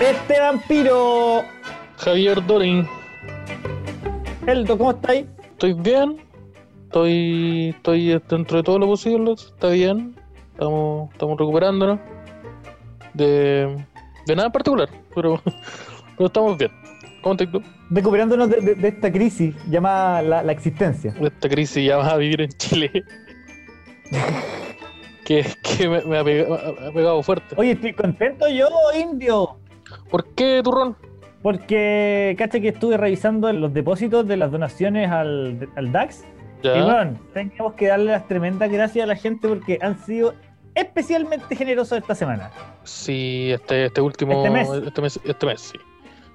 Este vampiro. Javier Dorin, Eldo, ¿cómo estáis? estoy bien, estoy, estoy dentro de todo lo posible, está bien, estamos, estamos recuperándonos de, de nada en particular, pero, pero estamos bien. ¿Cómo estás tú? Recuperándonos de, de- de esta crisis llamada la, la existencia. Esta crisis ya vas a vivir en Chile. que que me, me ha, pegado, me ha pegado fuerte. Oye, estoy contento yo, indio. ¿Por qué, turrón? Porque, cacha que estuve revisando los depósitos de las donaciones al, al DAX. Ya. Y bueno, tenemos que darle las tremendas gracias a la gente porque han sido especialmente generosos esta semana. Sí, este, este último. Este mes. Este mes, este mes, sí.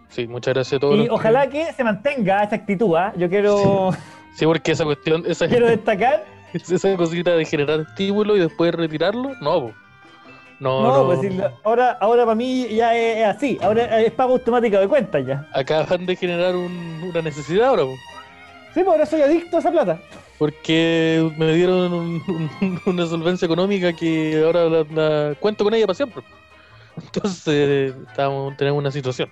Sí, muchas gracias a todos. Y que- ojalá que se mantenga esa actitud. ¿ah? Yo quiero, Sí, porque esa cuestión, esa, quiero destacar. esa cosita de generar estímulo y después retirarlo, no, po. No, No, no. pues si ahora, ahora para mí ya es, es así. Ahora es pago automático de cuenta ya. Acaban de generar un- una necesidad ahora. Sí, pues ahora soy adicto a esa plata. porque me dieron un- un- una solvencia económica que ahora la, la- cuento con ella para siempre. Entonces, estamos, tenemos una situación.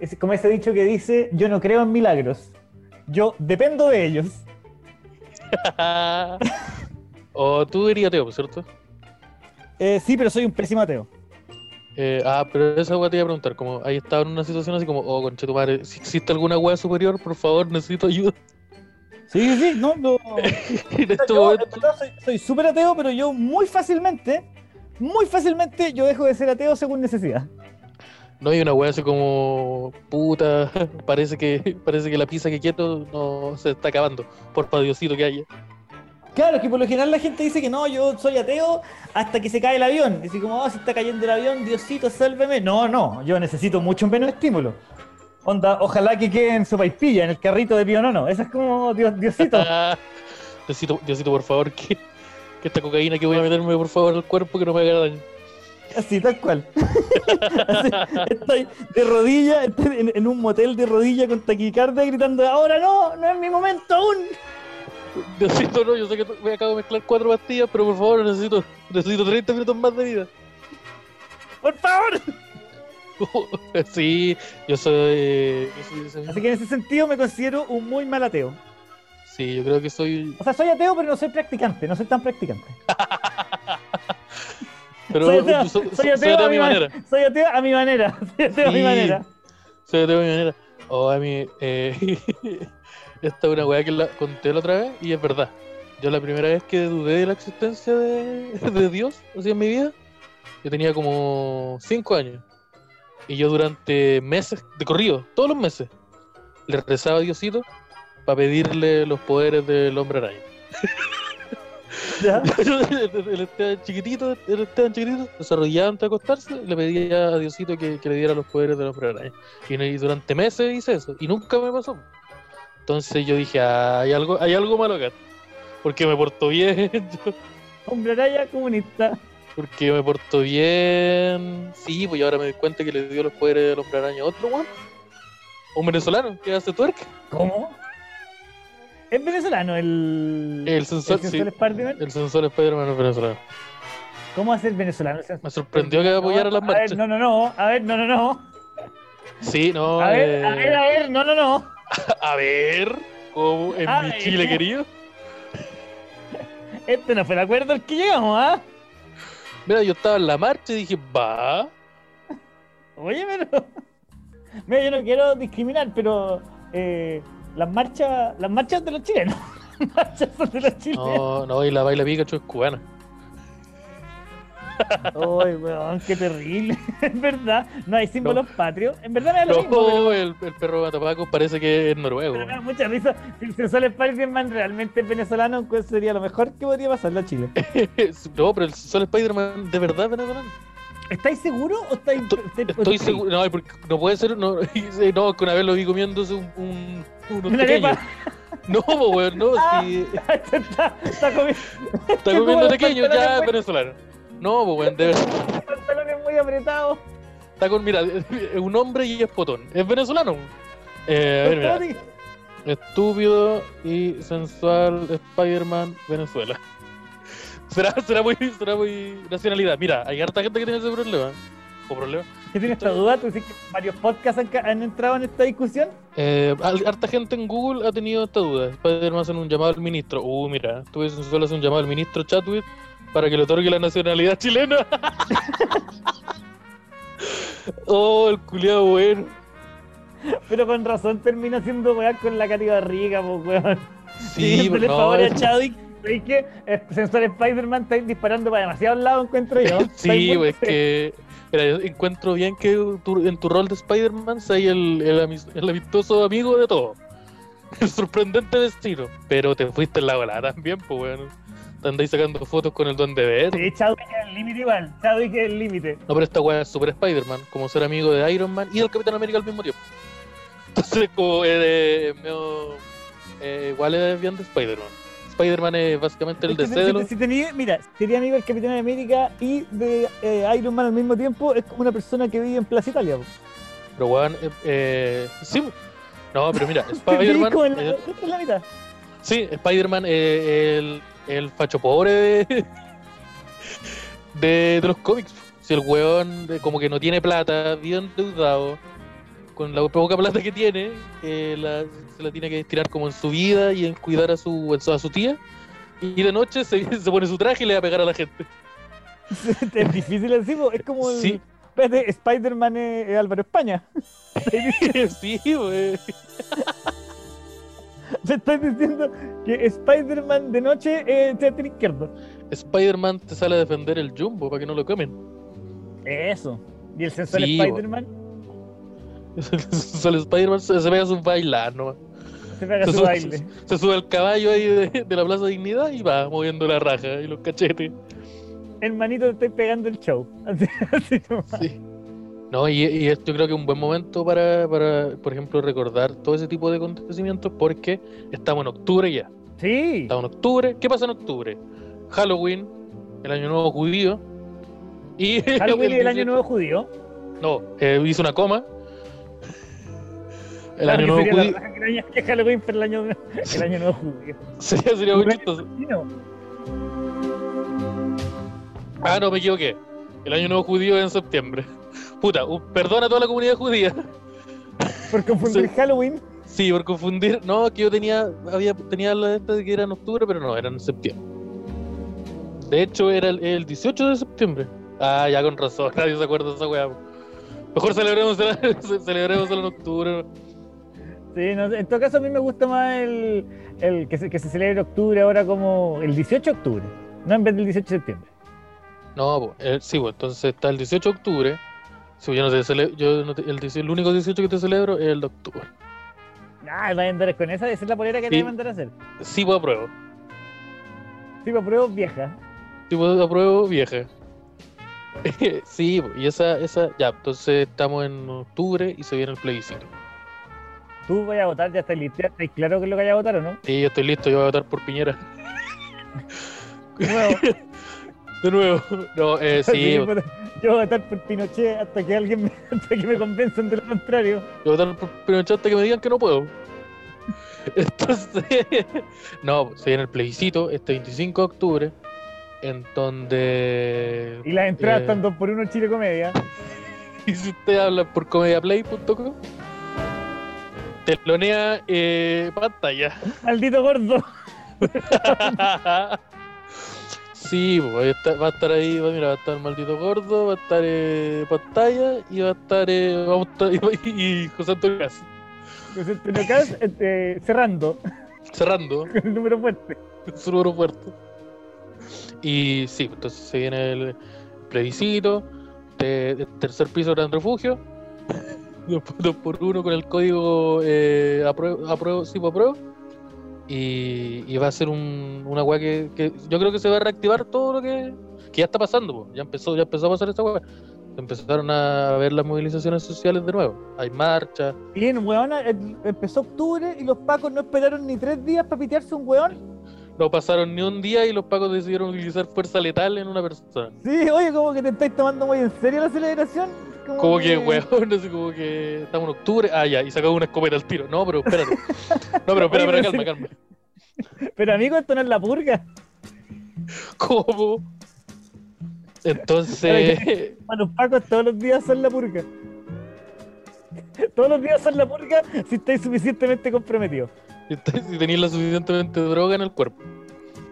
Es como ese dicho que dice, yo no creo en milagros. Yo dependo de ellos. o tú eres ateo, ¿cierto? Eh, sí, pero soy un pésimo ateo. Eh, ah, pero esa weá te iba a preguntar, como ahí estaba en una situación así como, oh, conche tu madre, si existe alguna weá superior, por favor, necesito ayuda. Sí, sí, sí, no, no. en este Yo, momento. soy- súper ateo, pero yo muy fácilmente, muy fácilmente yo dejo de ser ateo según necesidad. No hay una weá así como, puta, parece que parece que la pizza que quiero no se está acabando, por Diosito que haya. Claro, que por lo general la gente dice que no, yo soy ateo hasta que se cae el avión. Y así como, oh, se está cayendo el avión, Diosito, sálveme. No, no, yo necesito mucho menos estímulo. Onda, ojalá que quede en sopaipilla, en el carrito de Pío Nono. Eso es como, Dios, Diosito. Diosito, Diosito, por favor, que, que esta cocaína que voy a meterme, por favor, al cuerpo, que no me haga daño. Así, tal cual. Así, estoy de rodilla, estoy en, en un motel de rodilla con taquicardia gritando, ahora no, no es mi momento aún. Diosito, no, yo sé que me acabo de mezclar cuatro pastillas, pero por favor, necesito, necesito 30 minutos más de vida. Por favor. sí, yo soy, yo. Así que en ese sentido me considero un muy mal ateo. Sí, yo creo que soy. O sea, soy ateo, pero no soy practicante, no soy tan practicante. Pero soy ateo, soy a mi manera. manera. Soy ateo a mi manera. Soy ateo a mi manera. Soy ateo a mi manera. Oh, a mí, eh, esta es una weá que la conté la otra vez y es verdad. Yo la primera vez que dudé de la existencia de, de Dios, así en mi vida, yo tenía como 5 años. Y yo durante meses, de corrido, todos los meses, le rezaba a Diosito para pedirle los poderes del hombre araña. ¿Ya? el Esteban chiquitito, el Esteban chiquitito, desarrollaba antes de acostarse, le pedía a Diosito que, que le diera los poderes de los araña. Y durante meses hice eso, y nunca me pasó. Entonces yo dije, "Ah, hay algo, hay algo malo acá. Porque me porto bien, Hombre araya comunista. porque me porto bien. Sí, pues ahora me doy cuenta que le dio los poderes del hombre araña a otro weón. Un venezolano que hace twerk. ¿Cómo? Es venezolano el. El sensor, el sí. Spider-Man. El sensor Spider-Man es venezolano. ¿Cómo venezolano el sensor? Me sorprendió que apoyara las A ver, marchas. no, no, no. A ver, no, no, no. Sí, no. A ver, a eh, ver, a ver, no, no, no. A ver, ¿cómo en mi. Chile querido? Este no fue el acuerdo al que llegamos, ¿ah? Mira, yo estaba en la marcha y dije, va. Oye, pero. Mira, yo no quiero discriminar, pero. eh, las marchas. Las marchas de los chilenos. Las marchas son de los chilenos. No, no, y la baila Pikachu es cubana. Ay, weón, qué terrible. Es verdad, no hay símbolos patrios. En verdad lo mismo, pero, el, el perro Matapaco parece que es noruego. pero me da mucha risa. Si el sensor Spider-Man realmente es venezolano, pues sería lo mejor que podría pasarle a Chile. no, pero el Sol Spider-Man de verdad es venezolano. ¿Estáis seguros o estáis.? estáis- Estoy seguro. No, porque no puede ser. No, no, que una vez lo vi comiéndose un, un, unos Una pequeños. No, weón, no. Ah. Está, está comiendo. está comiendo los pequeño, ya es venezolano. No, pues, weón, de verdad. pantalones muy apretados. Está con, mira, es un hombre y es potón. Es venezolano. Eh, a ver, mira. Estúpido y sensual Spider-Man Venezuela. Será, será muy, será muy nacionalidad. Mira, hay harta gente que tiene ese problema. O problema. ¿Qué tienes esta duda? ¿Tú dices que varios podcasts han, entrado en esta discusión? Eh, harta gente en Google ha tenido esta duda. Spider-Man hacer un llamado al ministro. Uh, mira, tú ves solo hacer un llamado al ministro Chatwit para que le otorgue la nacionalidad chilena. oh, el culiado bueno. Pero con razón termina siendo weón con la Cati Barriga, pues weón. Sí, Pidiéndole no, favor a Chadwick. ¿Sabes qué? El sensor Spider-Man está disparando para demasiados lados, encuentro yo. Sí, güey, es que. Mira, yo encuentro bien que tú- en tu rol de Spider-Man seas el, el, el amistoso amigo de todo. El sorprendente vecino. Pero te fuiste en la volada también, pues, weón. Andáis sacando fotos con el Duende Verde. Sí, Chadwick es el límite igual. Chadwick es el límite. No, pero esta weá es Super Spider-Man, como ser amigo de Iron Man y del Capitán América al mismo tiempo. Entonces, como eh, medio, eh, igual es bien de Spider-Man. Spider-Man es básicamente el Es que de si, los. si tenía, mira, si sería amigo del Capitán América y de eh, Iron Man al mismo tiempo, es como una persona que vive en Plaza Italia. Pero weón, eh, eh, sí. No, pero mira, Spider-Man. en la, eh, mitad. Sí, Spider-Man es el, el facho pobre de, de, de los cómics. Si el weón como que no tiene plata, bien endeudado, con la poca plata que tiene, la- se la tiene que destinar como en su vida y en cuidar a su, a su tía. Y de noche se, se pone su traje y le va a pegar a la gente. es difícil así, es como el, Sí. espérate, Spider-Man es, es Álvaro España. sí, wey. Me estás diciendo que Spider-Man de noche es teatro izquierdo. Spider-Man te sale a defender el Jumbo para que no lo comen. Eso. Y el sensor Sí. Spider-Man Sale Spider-Man, se, se pega sus bailar nomás. se pega Se su sube, baile. se sube al caballo ahí de, de la Plaza Dignidad y va moviendo la raja y los cachetes. Hermanito, te estoy pegando el show. Así, así nomás. Sí. No, y, y es- yo creo que es un buen momento para, para, por ejemplo, recordar todo ese tipo de acontecimientos porque estamos en octubre ya. Sí. Estamos en octubre. ¿Qué pasa en octubre? Halloween, el Año Nuevo Judío. Y Halloween y el año 18 nuevo judío. No, eh, hice una coma. El Claro Año Nuevo la Judío. que Halloween, pero el año, el año nuevo judío. Sería, sería muy chistoso. Ah, no, me equivoqué. El Año Nuevo Judío es en septiembre. Puta, un- perdón a toda la comunidad judía. por confundir Sí. Halloween. Sí, por confundir. No, que yo tenía había tenía la esta de que era en octubre, pero no, era en septiembre. De hecho, era el, el 18 de septiembre. Ah, ya con razón, nadie se acuerda de esa weá. Mejor celebremos, ce- celebremos en octubre. Sí, no, en todo caso a mí me gusta más el, el que, se, que se celebre en octubre ahora como el 18 de octubre, no en vez del 18 de septiembre. No, el- sí, pues entonces está el 18 de octubre. Sí, yo no te cele- yo no te- el, 18 el único 18 que te celebro es el de octubre. Ah, va a andar con esa, esa es la polera que Sí. te voy a mandar a hacer. Sí, pues apruebo. Sí, me pruebo vieja. Sí, pues apruebo vieja. sí, pues, y esa, esa, ya, entonces estamos en octubre y se viene el plebiscito. Tú vas a votar, ya estás listo, ¿estás claro que es lo que vayas a votar o no? Sí, yo estoy listo, yo voy a votar por Piñera. De nuevo, De nuevo. No, eh, sí, yo voy a votar por Pinochet hasta que alguien me, hasta que me convenzan de lo contrario. voy a votar por Pinochet hasta que me digan que no puedo. Entonces, no, se viene el plebiscito este 25 de octubre, en donde... Y las entradas Eh. están dos por uno en Chile Comedia. Y si usted habla por comediaplay.com, telonea eh, pantalla. Maldito gordo. Sí, pues, va a estar ahí, va- mira, va a estar el maldito gordo, va a estar eh, pantalla y va a estar, eh, vamos a estar- y, y José Antonio Caz, José Antonio Caz, este, cerrando cerrando el número fuerte. su aeropuerto. Y sí, pues, entonces se viene el plebiscito de, de tercer piso gran refugio. Dos por, dos por uno con el código eh, apruebo, apruebo, sí, pues, apruebo. Y, y va a ser un, una weá que, que yo creo que se va a reactivar todo lo que, que ya está pasando. po. Ya empezó, ya empezó a pasar esta weá. Empezaron a ver las movilizaciones sociales de nuevo. Hay marchas. Bien, weón, el- empezó octubre y los pacos no esperaron ni tres días para pitearse un weón. No pasaron ni un día y los pacos decidieron utilizar fuerza letal en una persona. Sí, oye, como que te estáis tomando muy en serio la celebración. Como que, weón, así como que estamos en octubre. Ah, ya, y sacaba una escopeta al tiro. No, pero espérate. No, pero espera, pero calma, calma. Pero amigo, esto no es la purga. ¿Cómo? Entonces, Para los pacos todos los días son la purga. Todos los días son la purga si estáis suficientemente comprometidos. si tenéis la suficientemente droga en el cuerpo.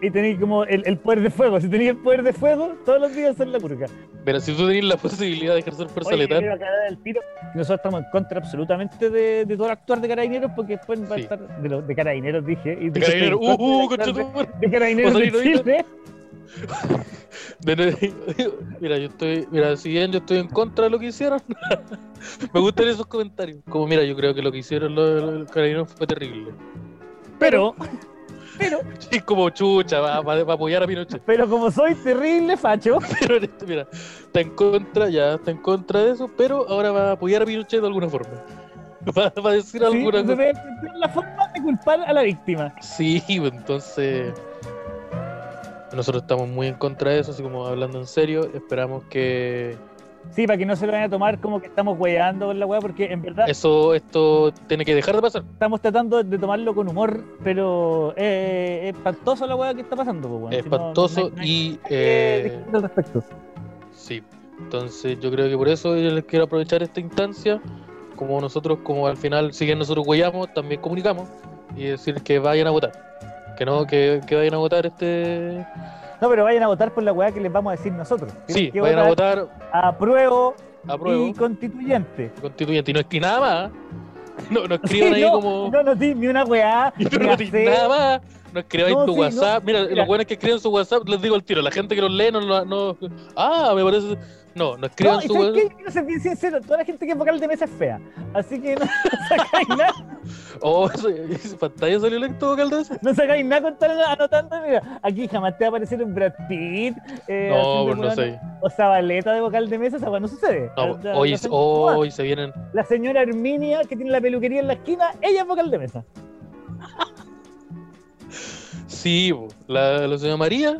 Y tenéis como el, el poder de fuego. Si tenéis el poder de fuego, todos los días son la purga. Pero si tú tenéis la posibilidad de ejercer fuerza Oye, letal, el tiro Nosotros estamos en contra absolutamente de, de todo actuar de carabineros porque después va a estar de, los- de carabineros dije y de dije, carabinero, estoy en uh, concha de, de carabineros de ahorita. Chile. Mira, yo estoy, mira, si bien yo estoy en contra de lo que hicieron, me gustan esos comentarios. Como, mira, yo creo que lo que hicieron los, los carabineros fue terrible. Pero, pero, Sí, como chucha, va, va- va a apoyar a Pinochet. pero como soy terrible facho, Pero este, mira, está en contra, ya está en contra de eso, pero ahora va a apoyar a Pinochet de alguna forma. Va, va a decir sí, alguna cosa. debe la forma de culpar a la víctima. Sí, pues, entonces nosotros estamos muy en contra de eso, así como hablando en serio, esperamos que Sí, para que no se lo vayan a tomar como que estamos hueando con la weá, porque en verdad eso, esto tiene que dejar de pasar. estamos tratando de tomarlo con humor, pero eh, es espantoso la weá que está pasando. pues, weón. Es Si no- espantoso no hay- y eh, discutir al respecto. sí, entonces yo creo que por eso yo les quiero aprovechar esta instancia, como nosotros, como al final, si bien nosotros huellamos, también comunicamos y decir que vayan a votar, que no, que, que vayan a votar este, No, pero vayan a votar por la weá que les vamos a decir nosotros. Sí, que vayan a votar apruebo a prueba y constituyente. constituyente y no escriban nada más, no, no Sí, escriban ahí no, como no di ni una weá, Y tú ni no C. nada más. No escribáis No, tu sí, no, WhatsApp. Mira, mira. los buenos que escriben su WhatsApp, les digo al tiro. La gente que los lee no. no, no- ah, me parece. No, no escriban No, su ¿sabes qué? Quiero ser bien sincero, toda la gente que es vocal de mesa es fea. Así que no, sacáis nada, Oh, pantalla salió electo vocal de ese. no sacáis nada con estar anotando. Mira, aquí jamás te va a aparecer un Brad Pitt. Eh, No, pues no sé. O Zabaleta de vocal de mesa, esa no sucede. No, La- hoy, la señora- hoy se vienen. La señora Herminia, que tiene la peluquería en la esquina, ella es vocal de mesa. Sí, po, la, la señora María,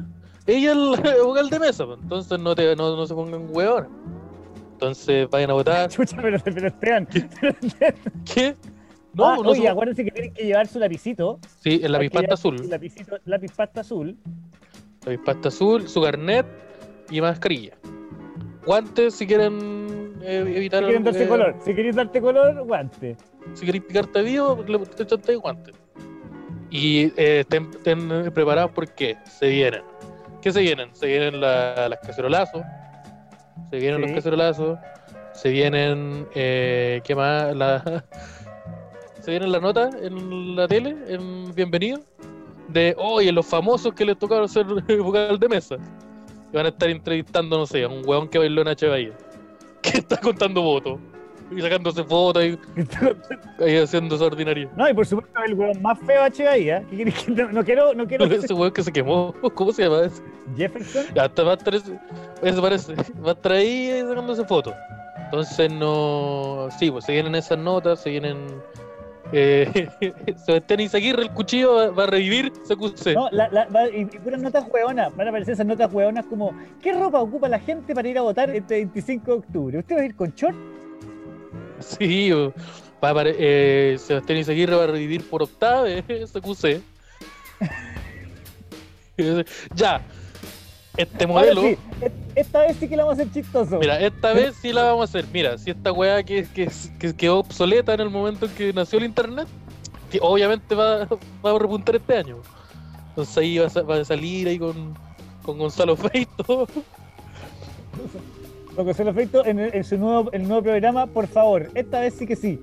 ella es la vocal de mesa. po. Entonces no, te, no, no se pongan hueones. Entonces vayan a votar. Chucha, pero, pero Esteban. ¿Qué? No, Ah, no oye, se- acuérdense que tienen que llevar su lapicito. Sí, el lápiz pasta azul. lapicito- lápiz pasta azul. Lápiz pasta azul, su carnet y mascarilla. Guantes si quieren eh, evitar. Si quieren darse eh, color. Si queréis darte color, guante. Si queréis picarte vivo, le te echan guantes. Y eh, estén, estén preparados porque se vienen. ¿Qué se vienen? Se vienen la- las cacerolazos. Se vienen Sí. los cacerolazos. Se vienen. Eh, ¿Qué más? La, se vienen la nota en la tele, en Bienvenido. De, oye, los famosos que les tocaron ser vocal de mesa. Y van a estar entrevistando, no sé, a un huevón que bailó en H. Bahía. Que está contando votos. Y sacándose fotos y ahí haciendo esa ordinaria. No, y por supuesto el weón más feo H ahí, ¿eh? ¿Qué que no, no quiero, no quiero Ese weón que se quemó, ¿cómo se llama ese? Jefferson. Ya, hasta va a estar ese, ese parece, va a estar ahí sacándose fotos. Entonces no, sí, pues se vienen esas notas, se vienen eh, Sebastián Izaguirre, el cuchillo va, va a revivir CQC. No, la, la, va- y, y puras notas hueonas. Van a aparecer esas notas hueonas como ¿qué ropa ocupa la gente para ir a votar este 25 de octubre? ¿Usted va a ir con short? Sí, va a eh, Sebastián Izaguirre va a revivir por octava vez CQC. ya, este modelo. sí, e- esta vez sí que la vamos a hacer chistoso. Mira, esta vez sí la vamos a hacer. Mira, si esta weá que, que, que quedó obsoleta en el momento en que nació el internet, obviamente va, va a repuntar este año. Entonces ahí va a, sa- va a salir ahí con, con Gonzalo Feito. Lo que se lo efecto en, en su nuevo, el nuevo programa, por favor, esta vez sí que sí.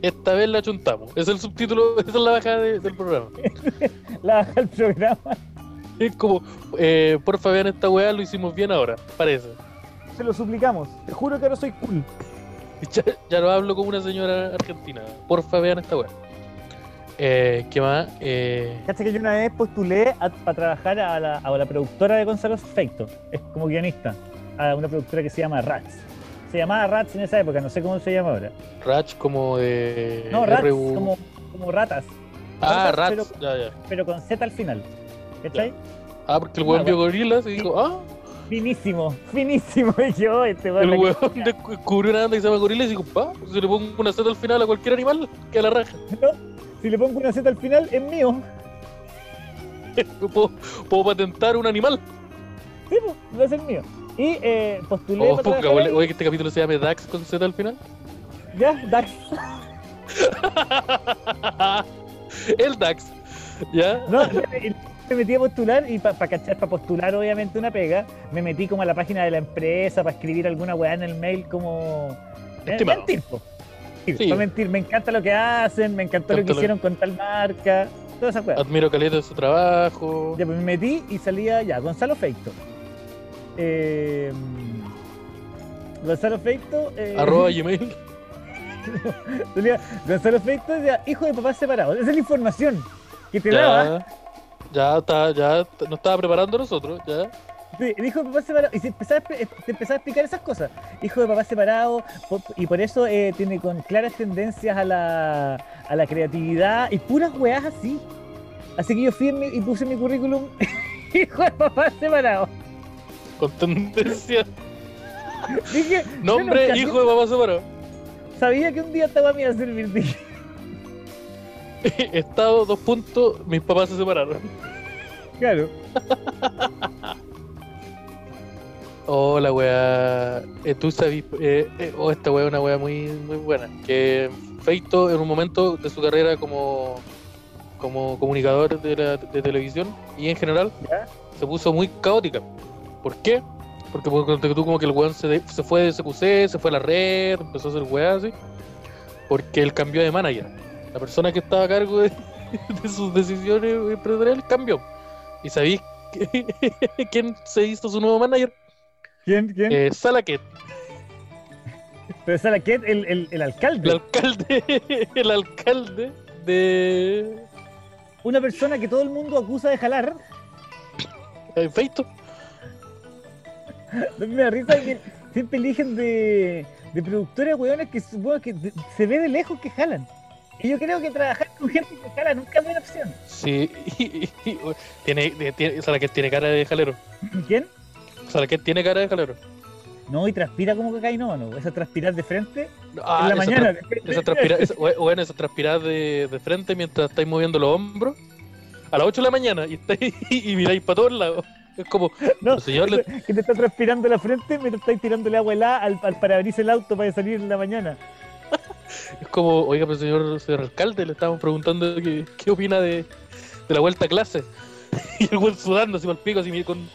Esta vez la chuntamos. Es el subtítulo, esa es la bajada de- del programa. La baja el programa. Es como, eh, porfa vean esta weá, lo hicimos bien ahora, parece. Se lo suplicamos. Te juro que ahora soy cool. Ya, ya lo hablo como una señora argentina. Porfa vean esta weá. Eh, ¿Qué más? Eh, Cacha que yo una vez postulé para trabajar a la, a la productora de Gonzalo Feito, es como guionista, a una productora que se llama Rats. Se llamaba Rats en esa época, no sé cómo se llama ahora. Ratch como de. No, Rats, RU. como, como ratas, Ah, ratas, Rats, ya, ya. pero con Z al final. ¿Cachai? Ah, porque el weón vio gorilas y dijo, ah, Finísimo, finísimo. Y yo, este el weón, la weón descubrió una banda que se llama gorilas y dijo, pa, si le pongo una Z al final a cualquier animal, que a la raja. Si le pongo una Z al final, es mío. puedo, puedo patentar un animal. Sí, pues, va a ser mío. Y eh, postulé Oh, para puta, trabajar ahí. oye, que este capítulo se llame Dax con Z al final. Ya, Dax. El Dax. ¿Ya? No, me me metí a postular y para cachar, para postular obviamente una pega, me metí como a la página de la empresa para escribir alguna weá en el mail como... eh, Estimado. mentir, po. Sí, mentir, me encanta lo que hacen, me encantó lo que hicieron con tal marca, todas esas weas. Admiro caleta de su trabajo. Ya, pues me metí y salía ya, Gonzalo Feito. Eh, Gonzalo Feito. eh, Arroba Gmail. Gonzalo Feito decía, hijo de papás separados. Esa es la información que te daba. Ya. Ya está, ya nos estaba preparando nosotros, ya. Sí, el hijo de papás separados. Y se empezaba, te empezaba a explicar esas cosas. Hijo de papás separados. po- Y por eso eh, tiene con claras tendencias a la, a la creatividad y puras weas así. Así que yo fui mi- y puse mi currículum hijo de papás separados. Con tendencia. Dije, Nombre, nunca- hijo de papá separado. Sabía que un día esta weá me iba a servir. Dije, Estado, dos puntos, mis papás se separaron. claro. Hola, weá. Eh, tú sabes, eh, eh, oh, esta weá es una weá muy, muy buena. Que Feito, en un momento de su carrera como, como comunicador de, la, de televisión y en general, ¿Ya? se puso muy caótica. ¿Por qué? Porque porque tú como que el weón se, de- se fue de CQC, se fue a la red, empezó a hacer weá así. Porque él cambió de manager. La persona que estaba a cargo de, de sus decisiones empresariales cambió. ¿Y sabéis quién se hizo su nuevo manager? ¿Quién? ¿Quién? Eh, Salaquet, Pero esa la que el, el, el alcalde. el alcalde, el alcalde de Una persona que todo el mundo acusa de jalar. Feito. Me da risa que siempre eligen de, de productores weones que supongo que se ve de lejos que jalan. Y yo creo que trabajar con gente que jala nunca es buena opción. Sí, tiene, tiene, Salaquet tiene cara de jalero. ¿Quién? Salaquet tiene cara de jalero. No, y transpira como que cae, no, no. Esa transpirar de frente Ah, en la esa mañana. tra- Esa transpira, esa, bueno, esa transpirar de, de frente mientras estáis moviendo los hombros a las 8 de la mañana y estáis y miráis para todos lados. Es como, No, señor, le- que te está transpirando la frente mientras estáis tirándole agua helada al, al parabrisas del auto para salir en la mañana. es como, oiga, pero señor, señor alcalde, le estábamos preguntando qué, qué opina de, de la vuelta a clase. Y el güey sudando así el pico, así con,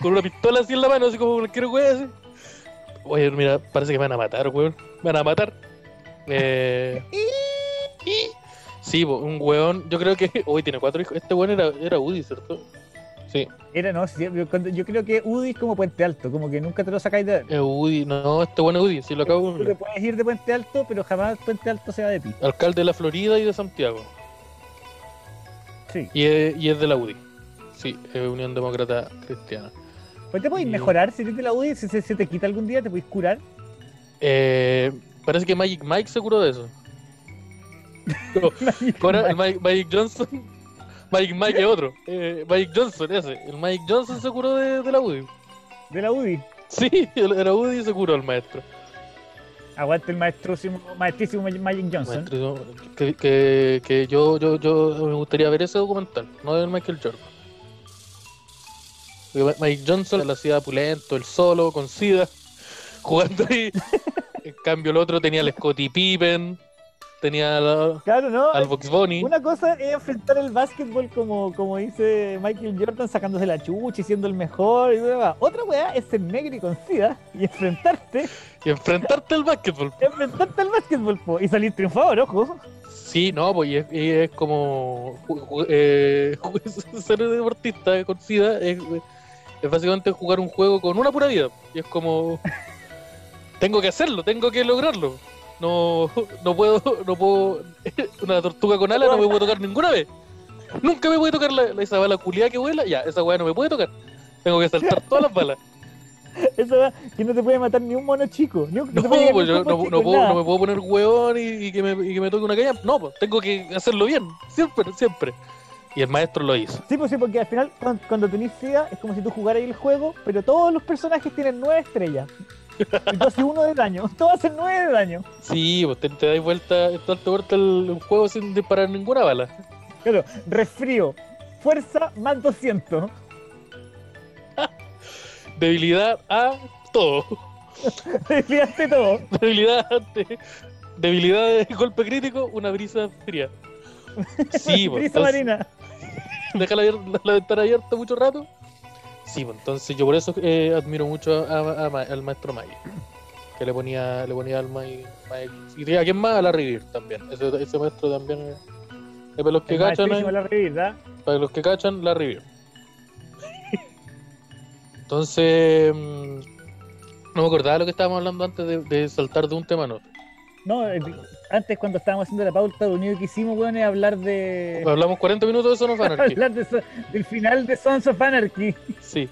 con una pistola así en la mano, así como cualquier güey así. Oye, mira, parece que me van a matar, weón. Me van a matar. Eh... Sí, un weón, yo creo que hoy tiene cuatro hijos. Este weón era, era Udi, ¿cierto? Sí, Era, no, sí, yo, creo que UDI es como Puente Alto, como que nunca te lo sacáis de. es Udi. No, este es Udi, sí lo acabo Tú te puedes ir de Puente Alto, pero jamás Puente Alto se va de ti. Alcalde de la Florida y de Santiago. Sí. Y es, y es de la UDI. Sí, es Unión Demócrata Cristiana. Pues te podéis Y- mejorar si eres de la UDI, si se, se te quita algún día, te podéis curar. Eh, parece que Magic Mike se curó de eso. No, Mike, Magic Johnson. Magic Mike es otro. Eh, Magic Johnson, ese. El Magic Johnson se curó de, de la UDI. De la UDI. Sí, el- era UDI se curó el maestro. Aguante el maestrísimo, maestrísimo Magic Johnson. Que, que, que yo, yo, yo me gustaría ver ese documental, no del Michael Jordan. Mike Johnson la hacía pulento, el solo, con SIDA, jugando ahí. en cambio, el otro tenía al Scottie Pippen, tenía al, Claro, ¿no? al Box Bunny. Una cosa es enfrentar el básquetbol como, como dice Michael Jordan, sacándose la chucha y siendo el mejor. Y demás. Otra weá es ser negro y con sida y enfrentarte, Y enfrentarte al básquetbol. enfrentarte al básquetbol po, y salir triunfador, ojo. Sí, no, pues y es, y es como eh, ser deportista con SIDA es, es básicamente jugar un juego con una pura vida. Y es como tengo que hacerlo, tengo que lograrlo. No, no puedo, no puedo. Una tortuga con alas no me puedo tocar ninguna vez. Nunca me puede tocar la, esa bala culiada que vuela, ya, esa weá no me puede tocar. Tengo que saltar todas las balas. Esa weá que no te puede matar ni un mono chico. Ni un, No, puede llegar pues yo no, chico, no puedo, no me puedo poner hueón y, y que me, y que me toque una caña. No, pues tengo que hacerlo bien. Siempre, siempre. Y el maestro lo hizo. Sí, pues sí, porque al final cuando, cuando tenés es como si tú jugaras el juego, pero todos los personajes tienen nueve estrellas. Y tú haces uno de daño. Todos hacen nueve de daño. Sí, pues te, te das vuelta, darte vuelta el, el juego sin disparar ninguna bala. Claro, resfrío. Fuerza más 200. debilidad a todo. Desviaste todo. Debilidad ante. Debilidad de golpe crítico, una brisa fría. Sí, Brisa entonces, marina. deja la, la- la ventana abierta mucho rato. Sí, pues entonces yo por eso eh, admiro mucho a- al maestro Magi. Que le ponía, le ponía alma y, y a quién más a la Revir también. Ese, ese maestro también para los que El cachan, eh, la revista. para los que cachan, la. Entonces, mm, no me acordaba lo que estábamos hablando antes de, de saltar de un tema a otro. No, eh, antes cuando estábamos haciendo la pauta, lo único que hicimos, weón, es hablar de. Hablamos 40 minutos de Son of Anarchy. hablar de so- del final de Sons of Anarchy. Sí.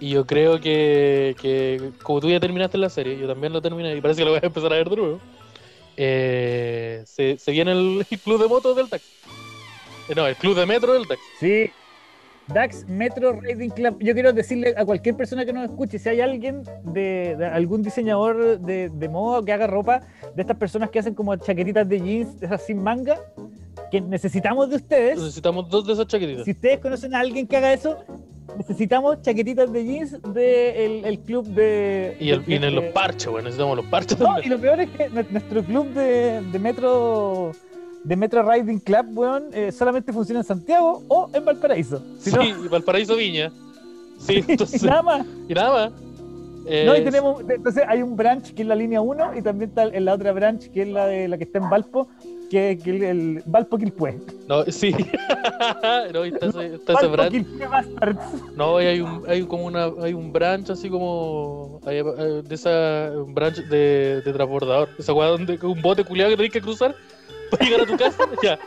Y yo creo que, que como tú ya terminaste la serie, yo también lo terminé y parece que lo voy a empezar a ver de nuevo. eh, se, se viene el, el club de motos del taxi. Eh, No, el club de metro del taxi. Sí. Dax Metro Riding Club. Yo quiero decirle a cualquier persona que nos escuche, si hay alguien de, de algún diseñador de, de moda que haga ropa, de estas personas que hacen como chaquetitas de jeans, esas sin manga, que necesitamos de ustedes. Necesitamos dos de esas chaquetitas. Si ustedes conocen a alguien que haga eso, necesitamos chaquetitas de jeans del de el club de. Y, el, y en de- los parches, bueno, necesitamos los parches No, y lo peor es que nue- nuestro club de, de Metro de Metro Riding Club, weón, eh, solamente funciona en Santiago o en Valparaíso. Si Sí, no, y Valparaíso Viña. Sí, entonces, nada más. y nada más. Eh, No, y tenemos, entonces hay un branch que es la línea 1 y también está en la otra branch que es la de la que está en Valpo, que es el, el Valpo Quilpue. No, sí. no, y está ese, está ese branch. Quilpue. No, y hay un, hay como una, hay un branch así como hay, de esa un branch de, de transbordador, esa weá donde un bote culiado que tenés que cruzar para llegar a tu casa, ya.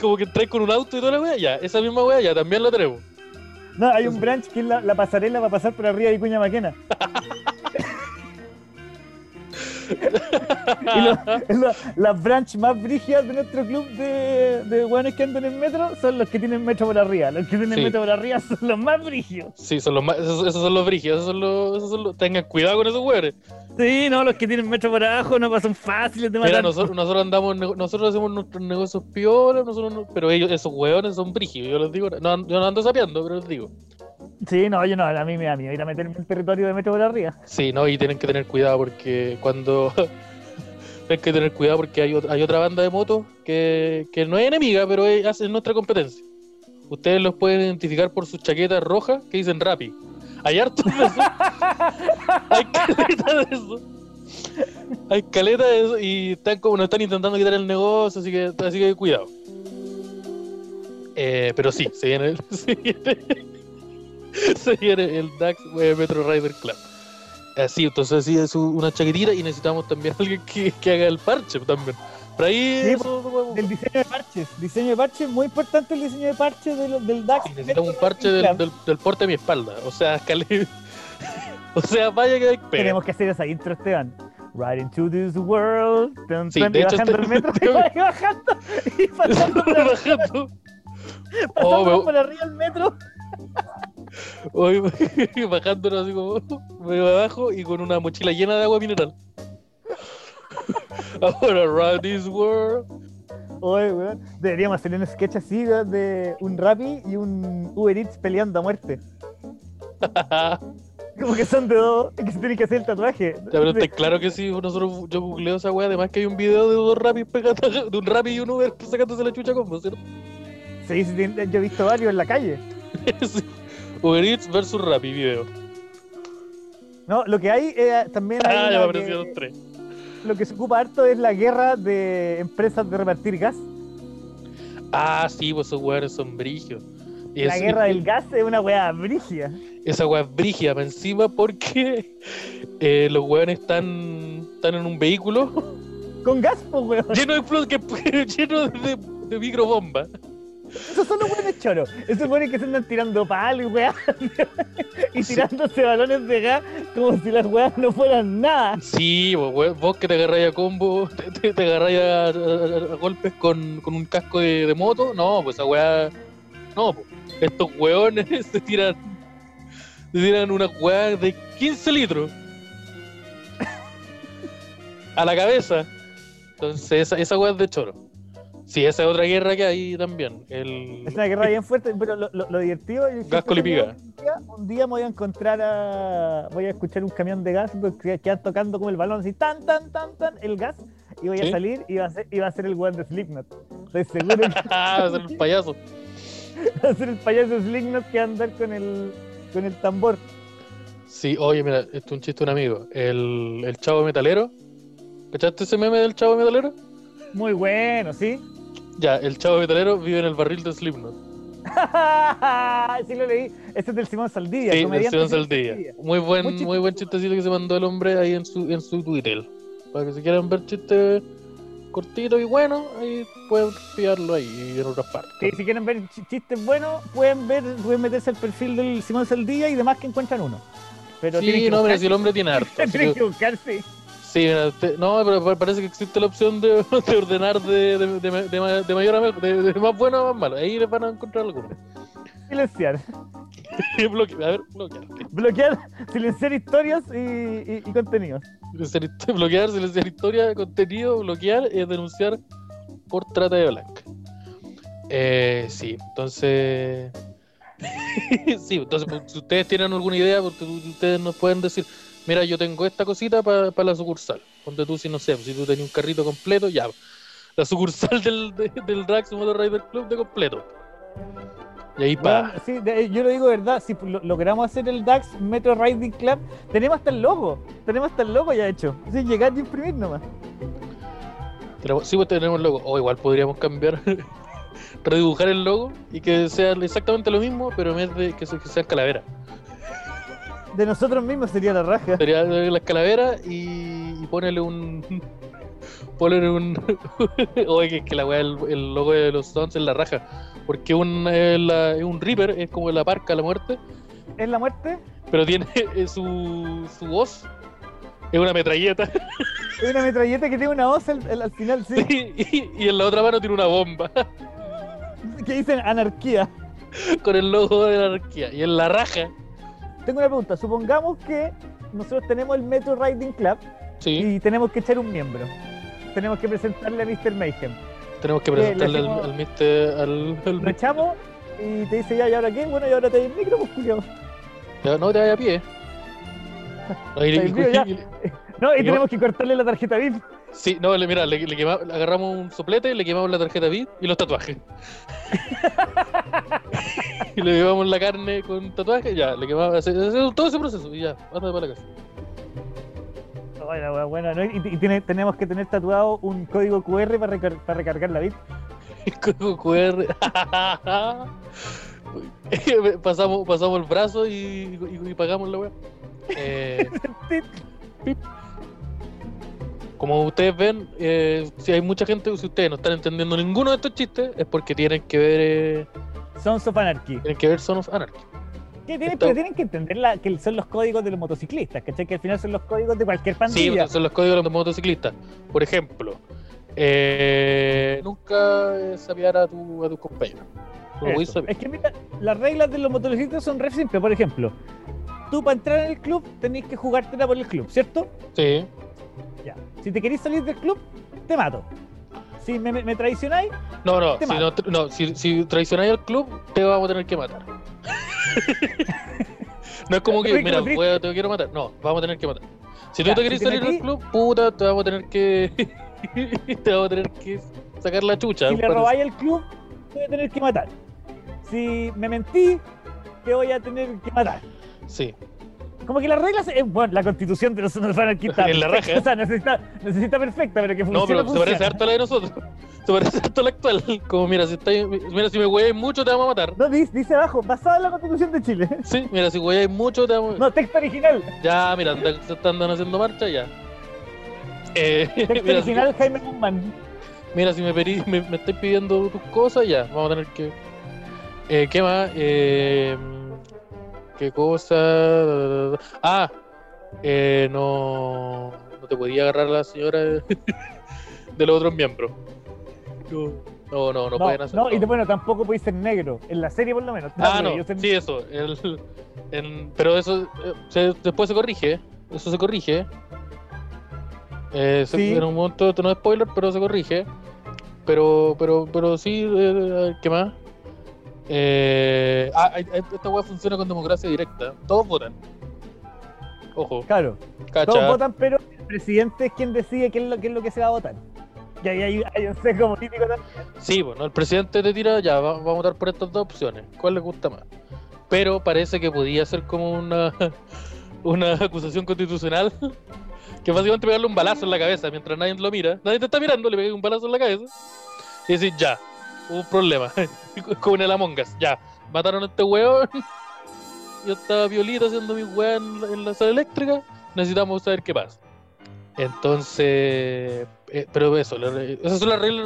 Como que entráis con un auto y toda la weá, ya, esa misma weá ya también la tenemos. No, hay un branch que es la, la pasarela para pasar por arriba de Vicuña Maquena. Y lo- las branch más brígidas de nuestro club de, de hueones que andan en metro son los que tienen metro por arriba. Los que tienen Sí. metro por arriba son los más brígidos. Sí, son los más, esos, esos son los brígidos, esos son los, esos son los, tengan cuidado con esos weones. Sí, no, los que tienen metro por abajo no pasan fáciles de Mira, matar. nosotros, nosotros andamos, nosotros hacemos nuestros negocios piola, nosotros no- pero ellos, esos weones son brígidos, yo les digo, no, yo no ando sapeando, pero les digo. Sí, no, yo no, a mí me da miedo ir a meterme en territorio de metro por arriba. Sí, no, y tienen que tener cuidado porque cuando. tienen que tener cuidado porque hay, hay otra banda de motos que, que no es enemiga, pero es, nuestra competencia. Ustedes los pueden identificar por sus chaquetas rojas que dicen Rappi. Hay hartos de eso. hay caleta de eso. Hay caleta de eso y están como nos están intentando quitar el negocio, así que, así que cuidado. Eh, pero sí, se viene el, se viene, se viene el DAX eh, Metro Rider Club. Así, entonces sí es una chaquetita y necesitamos también alguien que, que haga el parche también. Por ahí Sí, eso Del diseño de parches. Diseño de parches, muy importante el diseño de parches del DAX. necesitamos un parche del, del, del porte de mi espalda. O sea, cale... o sea, vaya que pega. Tenemos que hacer esa intro, Esteban. Right into this world. Tan, Sí, tan, de y hecho, bajando este- el metro. y bajando. Y pasando por, Bajando. pasando Oh, por arriba el metro. Hoy bajándonos así como medio abajo y con una mochila llena de agua mineral. Ahora, around this world. Oye, weón. Deberíamos hacer un sketch así weón, de un Rappi y un Uber Eats peleando a muerte. Como que son de dos que se tienen que hacer el tatuaje. Ya, pero está claro que si nosotros yo googleo esa weá, además que hay un video de dos rapis pegando, de un rapi y un Uber sacándose la chucha con ¿cierto? Sí, sí, yo he visto varios en la calle. Sí. Uber Eats versus Rappi video. No, lo que hay eh, también hay Ah, ya me que- aparecieron tres. Lo que se ocupa harto es la guerra de empresas de repartir gas. Ah, sí, pues esos weones son brigios. La guerra del gas es una weá brígida. Esa weá es para encima porque eh, los weones están, están en un vehículo Con gas, pues weón. lleno de lleno de, de microbombas. Esos son los buenos choros. Esos buenos que se andan tirando palos y weá. y Sí. tirándose balones de gas como si las weas no fueran nada. Sí, vos, vos que te agarráis a combo, te, te, te agarráis a, a- a golpes con, con un casco de, de moto, no, pues esa weá. No, pues, estos weones se tiran. Se tiran una weá de 15 litros. A la cabeza. Entonces, esa, esa weá es de choro. Sí, esa es otra guerra que hay también. El... Es una guerra bien fuerte, pero lo, lo, lo divertido. yo Gas siempre colipiga. Un día, un día me voy a encontrar a. Voy a escuchar un camión de gas que quedan tocando como el balón, así tan, tan, tan, tan, el gas. Y voy Sí. a salir y va a ser, y va a ser el weón de Slipknot. Estoy seguro que Ah, es el payaso. va a ser el payaso Slipknot que va a andar con el, con el tambor. Sí, oye, mira, esto es un chiste de un amigo. El, el chavo metalero. ¿Cachaste ese meme del chavo metalero? Muy bueno, ¿sí? Ya, el chavo metalero vive en el barril de Slipknot. sí lo leí. Ese es del Simón Saldivia. Sí, del Simón Simón Saldivia. Muy buen, Muy buen chistecito que se mandó el hombre ahí en su, en su Twitter. Para que si quieren ver chistes cortitos y buenos, ahí pueden pillarlo ahí y en otras partes. Sí, si quieren ver ch- chistes buenos, pueden ver, pueden meterse al perfil del Simón Saldivia y demás que encuentran uno. Pero Sí, no, buscar- si el hombre tiene harto. tienen que- que buscarse. Sí, no, pero pa- parece que existe la opción de, de ordenar de, de, de, de ma- de mayor a menor, de, más bueno a más malo. Ahí les van a encontrar algunos. Silenciar. Bloque- a ver, bloquear. Bloquear, silenciar historias y, y- y contenidos. Silenciar bloquear, silenciar historia, contenido, bloquear y denunciar por trata de blanca. Eh, sí, entonces. sí, entonces, pues, si ustedes tienen alguna idea, pues, ustedes nos pueden decir: Mira, yo tengo esta cosita para la sucursal. Ponte tú, si no sé, si tú tenías un carrito completo, ya. La sucursal del, de- del Drax Motor Rider Club de completo. Y ahí pa. Bueno, sí, de- yo lo digo de verdad, si lo- logramos hacer el DAX Metro Riding Club, tenemos hasta el logo. Tenemos hasta el logo ya hecho. Es llegar y imprimir nomás. Tenemos- sí, pues tenemos el logo. O igual podríamos cambiar, redibujar el logo y que sea exactamente lo mismo, pero en vez de que, que sea calavera. De nosotros mismos sería la raja. Sería las calaveras y, y ponerle un. Ponerle un. Oye, que, que la weá, el, el logo de los Stones es la raja. Porque un, es un Reaper, es como la parca, la muerte, ¿Es la muerte? pero tiene su, su voz. Es una metralleta. Es una metralleta que tiene una al, al- al final, sí. y, y en la otra mano tiene una bomba. Que dicen anarquía. con el logo de la anarquía. Y en la raja. Tengo una pregunta. Supongamos que nosotros tenemos el Metro Riding Club Sí. y tenemos que echar un miembro. Tenemos que presentarle a Mr. Mayhem. Tenemos que le presentarle al, al mister. Al, al Lo echamos y te dice ya, ¿y ahora qué? Bueno, y ahora te doy el micro, pues. Ya, No te vayas a pie. No, Y tenemos que cortarle la tarjeta VIP. Sí, no, le, mira, le, le agarramos un soplete, le quemamos la tarjeta VIP y los tatuajes. y le llevamos la carne con tatuajes, ya, le quemamos hace- hace todo ese proceso y ya, anda para la casa. Ay, la wea buena, ¿no? Y, y tiene- tenemos que tener tatuado un código QR para, recar- para recargar la VIP. Código QR. pasamos, pasamos el brazo y, y- y pagamos la web. Eh, como ustedes ven, eh, si hay mucha gente, si ustedes no están entendiendo ninguno de estos chistes, es porque tienen que ver, eh, Sons of Anarchy. tienen que ver Son of Anarchy. Que tienen, Esto- pero tienen que entender la- que son los códigos de los motociclistas, ¿cachai? Que al final son los códigos de cualquier Sí, pandilla. son los códigos de los motociclistas. Por ejemplo, eh, nunca eh, sapear a tu, a tu compañero. No. Es que mira, las reglas de los motociclistas son re simples. Por ejemplo, tú para entrar en el club tenés que jugártela por el club, ¿cierto? Sí, Ya. Si te querés salir del club, te mato. Si me, me, traicionáis, no, no, Te si, no, no si, si traicionáis al club, te vamos a tener que matar. no es como que, mira, voy te quiero matar. No, vamos a tener que matar. Si tú te si querés te salir metí- del club, puta, te vamos a tener que. te vamos a tener que sacar la chucha. si le robáis el club, te voy a tener que matar. Si me mentí, te voy a tener que matar. Sí. Como que las reglas, eh, bueno, la constitución de los anarquistas. En la raja. O sea, necesita, necesita perfecta, pero que funcione. No, pero se funciona. parece harto a la de nosotros. Se parece harto a la actual. Como, mira, si, estáis- mira, si me hueáis mucho, te vamos a matar. No, dice, dice abajo, basada en la constitución de Chile. Sí, mira, si hueáis mucho, te vamos a No, texto original. Ya, mira, se están haciendo marcha, ya. Eh, Texto mira, si, original Jaime Guzmán. mira, si me, pedí- me, me estáis pidiendo tus cosas, ya, vamos a tener que. Eh, ¿Qué más? Eh, ¿Qué cosa? Ah, eh, no, no te podía agarrar la señora de, los otros miembros. No, no, no, no, pueden hacer no, y no. bueno, tampoco podéis ser negro. En la serie, por lo menos. Ah, no, sí, eso. el- en- pero eso eh, se- después se corrige. ¿eh? Eso se corrige. Eh, se- Sí. En un momento, esto no es spoiler, pero se corrige. pero, pero, pero sí, eh, ¿qué más? Eh, ah, esta weá funciona con democracia directa. Todos votan. Ojo, Claro. cacha. Todos votan, pero el presidente es quien decide qué es lo, qué es lo que se va a votar. Y ahí hay, hay un sesgo político también. Sí, bueno, el presidente te tira, ya, va- a votar por estas dos opciones. ¿Cuál le gusta más? Pero parece que podía ser como una, una acusación constitucional. Que básicamente pegarle un balazo en la cabeza mientras nadie lo mira. Nadie te está mirando, le pegas un balazo en la cabeza. Y decir, ya, hubo un problema. como en el Among Us, ya, mataron a este weón. Yo estaba violita haciendo mi weá en, la- en la sala eléctrica. Necesitamos saber qué pasa. Entonces, eh, pero eso, la- esas son las reglas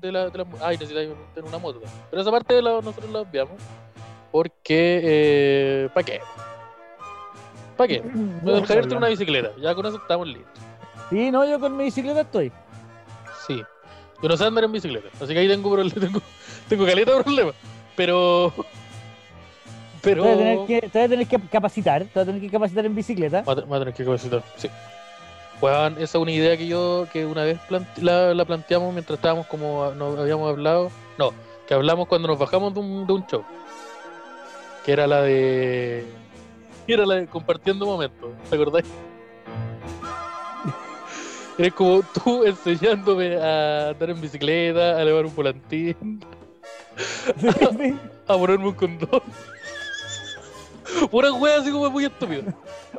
de, la, de la- Ay, necesitáis tener una moto. también. Pero esa parte la- nosotros la obviamos. Porque, eh, ¿para qué? ¿Para qué? El Javier tiene una bicicleta, ya con eso estamos listos. Sí, no, yo con mi bicicleta estoy. Sí. Yo no sé andar en bicicleta, así que ahí tengo problema, tengo, tengo caleta de problemas. Pero. Pero. Te voy a tener que, te voy a tener que capacitar, te voy a tener que capacitar en bicicleta. Te- va a tener que capacitar, sí. Esa es una idea que yo, que una vez plante- la, la planteamos mientras estábamos como nos habíamos hablado. No, que hablamos cuando nos bajamos de un, de un show. Que era la de. Era la de compartiendo momentos, ¿te acordáis? Eres como tú enseñándome a andar en bicicleta, a elevar un volantín, Sí, sí. a ponerme un condón. Pura wea así como muy estúpida.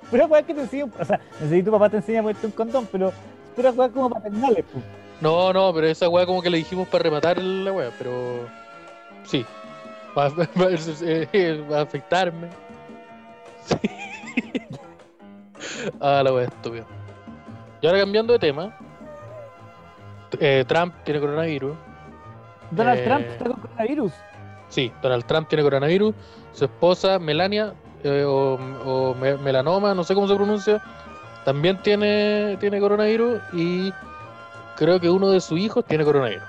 Pura weá que te enseñan, o sea, no sé si tu papá te enseña a ponerte un condón, pero pura weá como paternales, pues. No, no, pero esa weá como que le dijimos para rematar la weá, pero sí. Va, a- va a- a afectarme. Sí. ah, la weá estúpida. Y ahora cambiando de tema. eh, Trump tiene coronavirus. Donald Eh. Trump está con coronavirus. Sí, Donald Trump tiene coronavirus. Su esposa, Melania, eh, o, o me- melanoma, no sé cómo se pronuncia, también tiene, tiene coronavirus. Y creo que uno de sus hijos tiene coronavirus.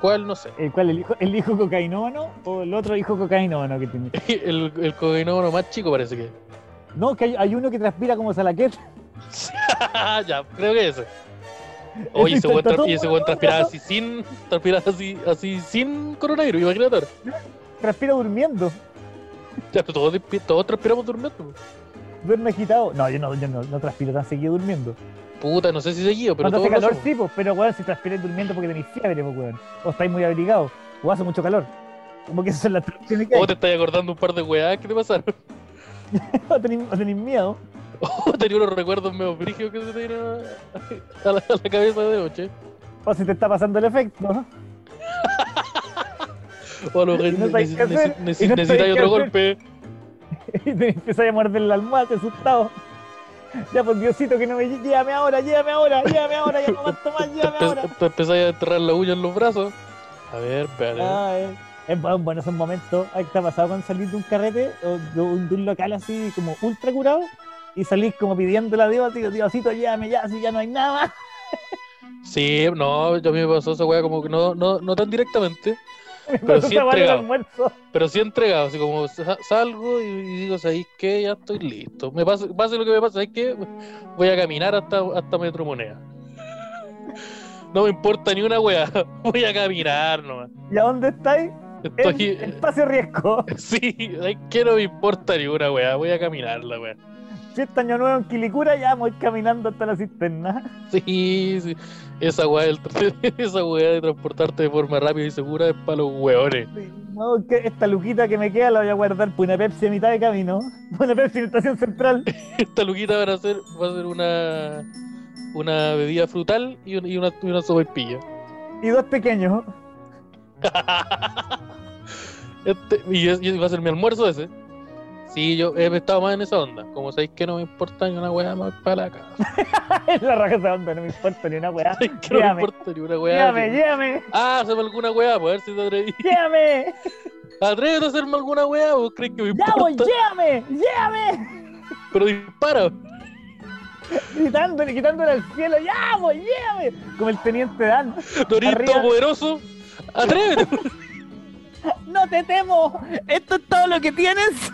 ¿Cuál? No sé. ¿El cuál? ¿El hijo, el hijo cocainómano o el otro hijo cocainómano que tiene? El, el cocainómano más chico parece que. No, que hay, hay uno que transpira como salaqueta. ya, creo que ese. Oye, ese Está tra- ese bueno, transpiraba así sin. Transpiraba así, así sin coronavirus, imagínate ahora. Transpira durmiendo. Ya, pero todos, todos transpiramos durmiendo. Duerme agitado. No, yo no, yo no, no transpiro tan seguido durmiendo. Puta, no sé si seguido, pero Cuando hace lo calor sí, pues, pero weón, si transpiráis durmiendo porque tenéis fiebre, pues weón. O estáis muy abrigados. O hace mucho calor. Como que esas son las traducciones que hay. O te estás acordando un par de weás que te pasaron. O tenéis miedo. O tenía unos recuerdos medio brígidos que se te dieron a la, a la cabeza de noche. O si te está pasando el efecto. O a lo Y no neces- neces- necesitáis otro golpe. y te empiezas a morder la almohada, asustado. Ya, por Diosito, que no me llévame ahora, llévame ahora, llévame ahora, ya no aguanto más, llévame ahora. te empezáis a enterrar la uña en los brazos. A ver, espérate. Ah, eh. Es bueno, bueno esos momentos. ¿Ay, ¿Te ha pasado con salir de un carrete o de un, de un local así como ultra curado? Y salís como pidiéndole a Dios, así, Diosito, llévame ya, si ya no hay nada. Sí, no, yo a mí me pasó esa weá como que no, no, no tan directamente, Me Pero sí en entregado. pero sí entregado, así como sa- salgo y, y digo, ¿sabéis qué? Ya estoy listo. Me pasa, pase lo que me pasa, ¿sabéis qué? Voy a caminar hasta, hasta Metro Moneda. No me importa ni una weá, voy a caminar nomás. ¿Y a dónde estáis? En Estoy, espacio riesgo. sí, ¿sabéis qué? No me importa ni una weá, voy a caminar la weá. Fiesta Año Nuevo en Quilicura, ya voy caminando hasta la cisterna. Sí, sí. Esa weá, del- esa weá de transportarte de forma rápida y segura es para los weones. Sí, No, que esta luquita que me queda la voy a guardar por una Pepsi a mitad de camino. Una Pepsi en estación central. Esta luquita va a ser, va a ser una, una bebida frutal y, un- y una, y una sopaipilla. Y dos pequeños. Este, y, y va a ser mi almuerzo ese. Sí, yo he estado más en esa onda. Como sabéis que no me importa ni una weá más para la casa. Es la raja esa onda, no me importa ni una weá. Que no me importa ni una weá. Llévame, llévame, Ah, hazme alguna weá, pues a ver si te atreví. llévame. Atrévete a hacerme alguna weá, vos crees que me Ya voy, importa. llévame, llévame. Pero dispara. Gritándole, quitándole al cielo, ya voy, llévame. Como el teniente Dan. Dorito Arriba. poderoso. Atrévete. No te temo. Esto es todo lo que tienes.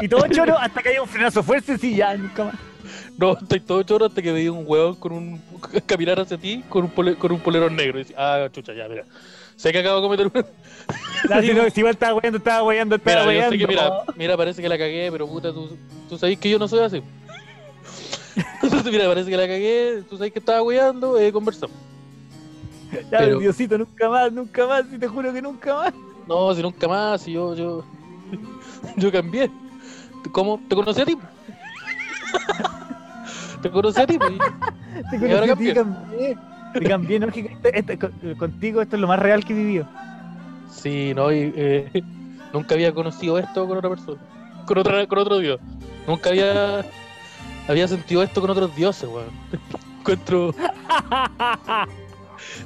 Y todo choro hasta que haya un frenazo fuerte, sí, ya, nunca más. No, estoy todo choro hasta que veía un huevón con un caminar hacia ti con un, pole- con un polerón negro. Y dice, ah, chucha, ya, mira. Sé que acabo de cometer una. No, si, no, si igual estaba weyando, estaba weyando, estaba Mira, yo sé weyando. que, mira, mira, parece que la cagué, pero puta, tú, tú sabes que yo no soy así. Entonces, mira, parece que la cagué, tú sabes que estaba weyando, eh, conversamos. Ya, pero- Diosito, nunca más, nunca más, y te juro que nunca más. No, si nunca más, si yo, yo, yo cambié. ¿Cómo? ¿Te conocí a ti? ¿Te conocí a ti? Te conocí a ti, cambié. Te cambié, no, que este- este- con- contigo esto es lo más real que he vivido. Sí, no, y, eh, nunca había conocido esto con otra persona, con, otra, con otro dios. Nunca había, había sentido esto con otros dioses, weón. Encuentro.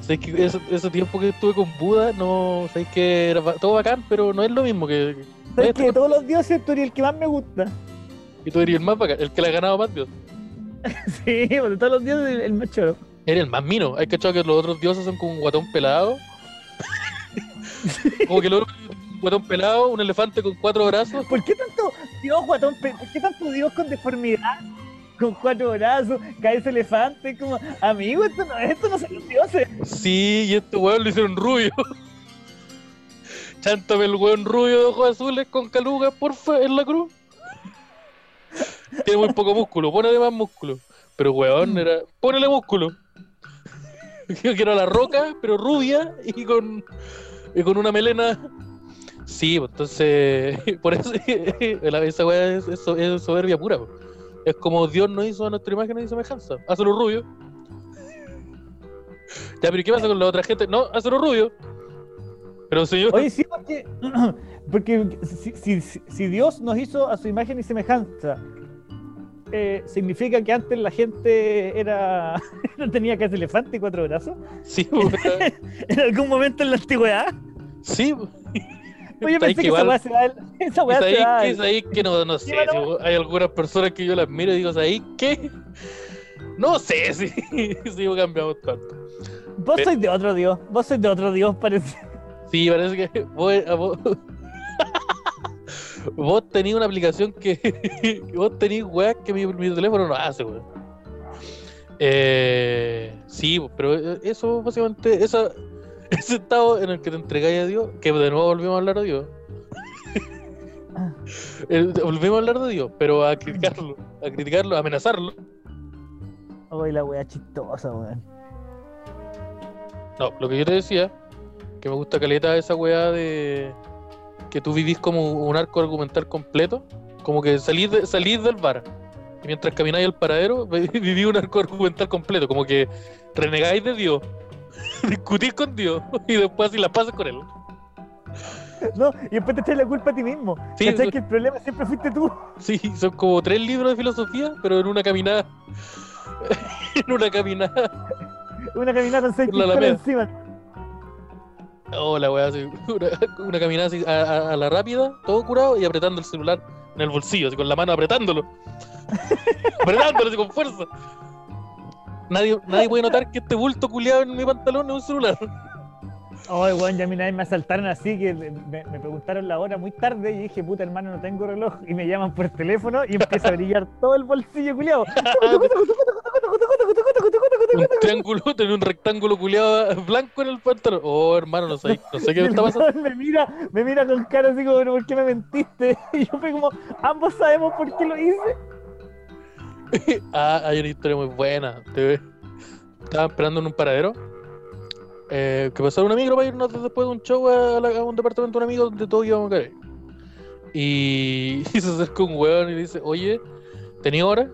Sabes que ese, ese tiempo que estuve con Buda, no, sabes que era todo bacán, pero no es lo mismo que. ¿Sabes que de todos los dioses tú eres el que más me gusta? Y tú eres el más bacán, el que le ha ganado más dios. Sí, pues, de todos los dioses el, el más choro. Eres el más mino. Hay cachado que los otros dioses son como un guatón pelado. como que el otro un guatón pelado, un elefante con cuatro brazos. ¿Por qué tanto dios guatón? ¿Por qué tanto dios con deformidad? Con cuatro brazos, cabeza elefante, como, amigo, esto no, esto no son los dioses. Sí, y este weón lo hicieron rubio. Chántame el weón rubio de ojos azules con calugas, porfa, en la cruz. Tiene muy poco músculo, ponele más músculo. Pero weón, era. Ponele músculo. Yo quiero la roca, pero rubia y con. y con una melena. Sí, pues entonces. Por eso esa weá es, es so- es soberbia pura. Es como Dios nos hizo a nuestra imagen y semejanza. Hazlo rubio. Ya, pero ¿y ¿qué pasa con la otra gente? No, hazlo rubio. Pero señor. Oye, sí, porque, porque si, si- si- si Dios nos hizo a su imagen y semejanza, eh, ¿significa que antes la gente era no tenía cabeza elefante y cuatro brazos? Sí, pues, ¿En algún momento en la antigüedad? sí. Oye, ahí pensé que esa igual- weá se. Esa ¿Y weá se da. que, sabéis que no, no sé, Sí, bueno. si hay algunas personas que yo las miro y digo, ¿sabéis qué? No sé si, si cambiado tanto. Vos Pero- sois de otro Dios. Vos sois de otro Dios, parece. Sí, parece que vos, a vos, vos tenías una aplicación que vos tenías weas que mi, mi teléfono no hace, weón. Eh, sí, pero eso básicamente, esa, ese estado en el que te entregáis a Dios, que de nuevo volvimos a hablar de Dios. El- volvimos a hablar de Dios, pero a criticarlo, a criticarlo, a amenazarlo. Oye, la weá chistosa, weón. No, lo que yo te decía, que me gusta caleta esa weá de que tú vivís como un arco argumental completo, como que salís, de- salís del bar y mientras camináis al paradero vi- viví un arco argumental completo, como que renegáis de Dios, discutís con Dios y después así la pasas con él. No, y después te echas la culpa a ti mismo. Sí, ¿Cachai eso- que el problema siempre fuiste tú? Sí, son como tres libros de filosofía, pero en una caminada. en una caminada. Una caminata con seis la encima. Oh, la weá, así, una, una caminada así a, a- a la rápida, todo curado y apretando el celular en el bolsillo, así con la mano apretándolo. apretándolo así con fuerza. Nadie, nadie puede notar que este bulto culiado en mi pantalón es un celular. Ay, weón, ya a mí vez me asaltaron así que me, me preguntaron la hora muy tarde y dije, puta hermano, no tengo reloj. Y me llaman por teléfono y empieza a brillar todo el bolsillo, culiado. un triángulo, tenía un rectángulo culiado blanco en el pantalón. Oh, hermano, no sé, no sé qué está pasando. Me mira, me mira con cara así como, "¿Pero ¿por qué me mentiste? Y yo fue como, ambos sabemos por qué lo hice. ah, hay una historia muy buena. Te- Estaba esperando en un paradero. Eh, que pasara una micro para irnos después de un show a, la- un departamento de un amigo donde todos íbamos a caer. Y, se acerca un weón y dice, oye, ¿tenía hora?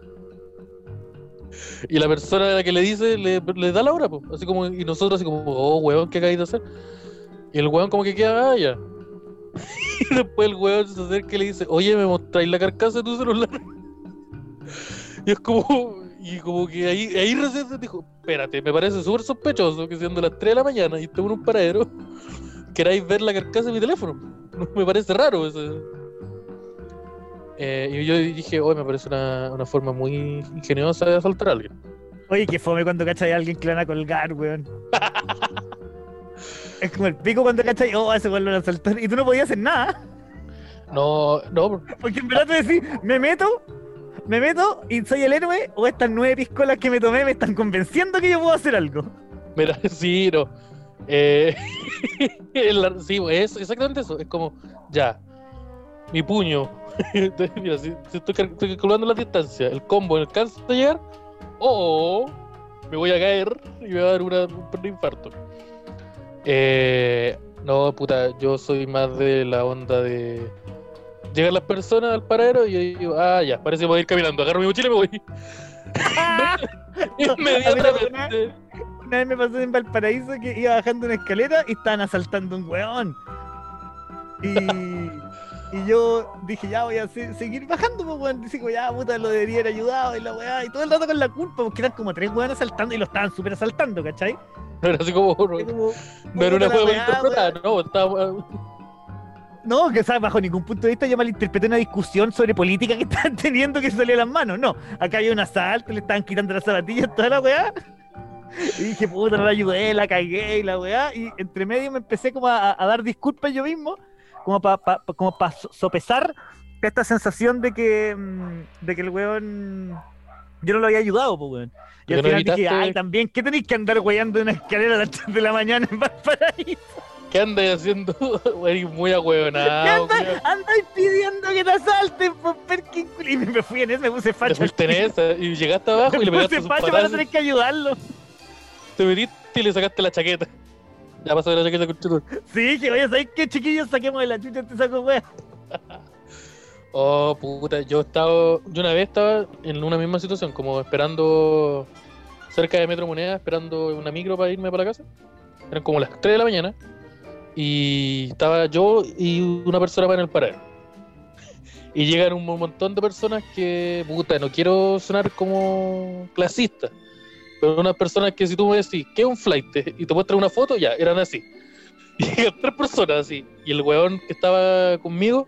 Y la persona a la que le dice le, le da la hora. Así como, y nosotros así como, oh, weón, ¿qué acabáis de hacer? Y el weón como que queda, ah, ya. Y después el weón se acerca y le dice, oye, ¿me mostráis la carcasa de tu celular? Y es como, y como que ahí, ahí recién se dijo, espérate, me parece súper sospechoso que siendo las 3 de la mañana y estemos en un paradero, queráis ver la carcasa de mi teléfono. No, me parece raro eso. Eh, y yo dije, hoy me parece una, una forma muy ingeniosa de asaltar a alguien. Oye, que fome cuando cachai a alguien que le van a colgar, weón. es como el pico cuando cachai, oh, ese weón lo van a asaltar. Y tú no podías hacer nada. No, no, Porque en verdad te decís, me meto ¿me meto y soy el héroe o estas nueve piscolas que me tomé me están convenciendo que yo puedo hacer algo? Mira, sí, no. Eh, el- sí, es exactamente eso. Es como, ya, mi puño. Mira, si, estoy, cal- estoy calculando la distancia, el combo alcanza a llegar, o me voy a caer y me va a dar un infarto. Eh, no, puta, yo soy más de la onda de. Llegan las personas al paradero y yo digo, ah, ya, parece que voy a ir caminando. Agarro mi mochila y me voy. Inmediatamente. Una vez me pasó en Valparaíso que iba bajando una escalera y estaban asaltando un weón. Y, y yo dije, ya voy a se- seguir bajando, pues weón. Dice, como, ya puta, lo debería haber ayudado y la weá. Y todo el rato con la culpa, porque eran como tres weones asaltando y lo estaban súper asaltando, ¿cachai? No era así como. Como, No era una weá, interpretada, no, estaba. No, que sea, bajo ningún punto de vista yo malinterpreté una discusión sobre política que estaban teniendo que salió de las manos. No, acá había un asalto, le estaban quitando las zapatillas, toda la weá. Y dije, puta, no la ayudé, la cagué y la weá. Y entre medio me empecé como a, a dar disculpas yo mismo, como para como pa so- sopesar esta sensación de que, mm, de que el weón yo no lo había ayudado, pues weón. Y ¿Por al no final dije, ay, también, ¿qué tenéis que andar weyando en una escalera a las 3 de la mañana en Valparaíso? ¿Qué andas haciendo? Eres muy ¿Qué ahueonado. andáis pidiendo que te asalten, por Perkin? Y me fui en eso, me puse Te facho. fuiste en esa y llegaste abajo y le me pegaste puse facho para tener que ayudarlo. Te metiste y le sacaste la chaqueta. Ya pasó la chaqueta con. Sí, que oye, ¿sabes qué, chiquillos? Saquemos de la chucha este saco, wea. Oh, puta, yo estaba. Yo una vez estaba en una misma situación, como esperando cerca de Metro Moneda, esperando una micro para irme para la casa. Eran como las 3 de la mañana. Y estaba yo y una persona para en el paradero. Y llegan un montón de personas que, puta, no quiero sonar como clasista, pero unas personas que si tú me decís, ¿qué es un flight? Y te muestran una foto, ya, eran así. Y llegan tres personas así. Y el weón que estaba conmigo,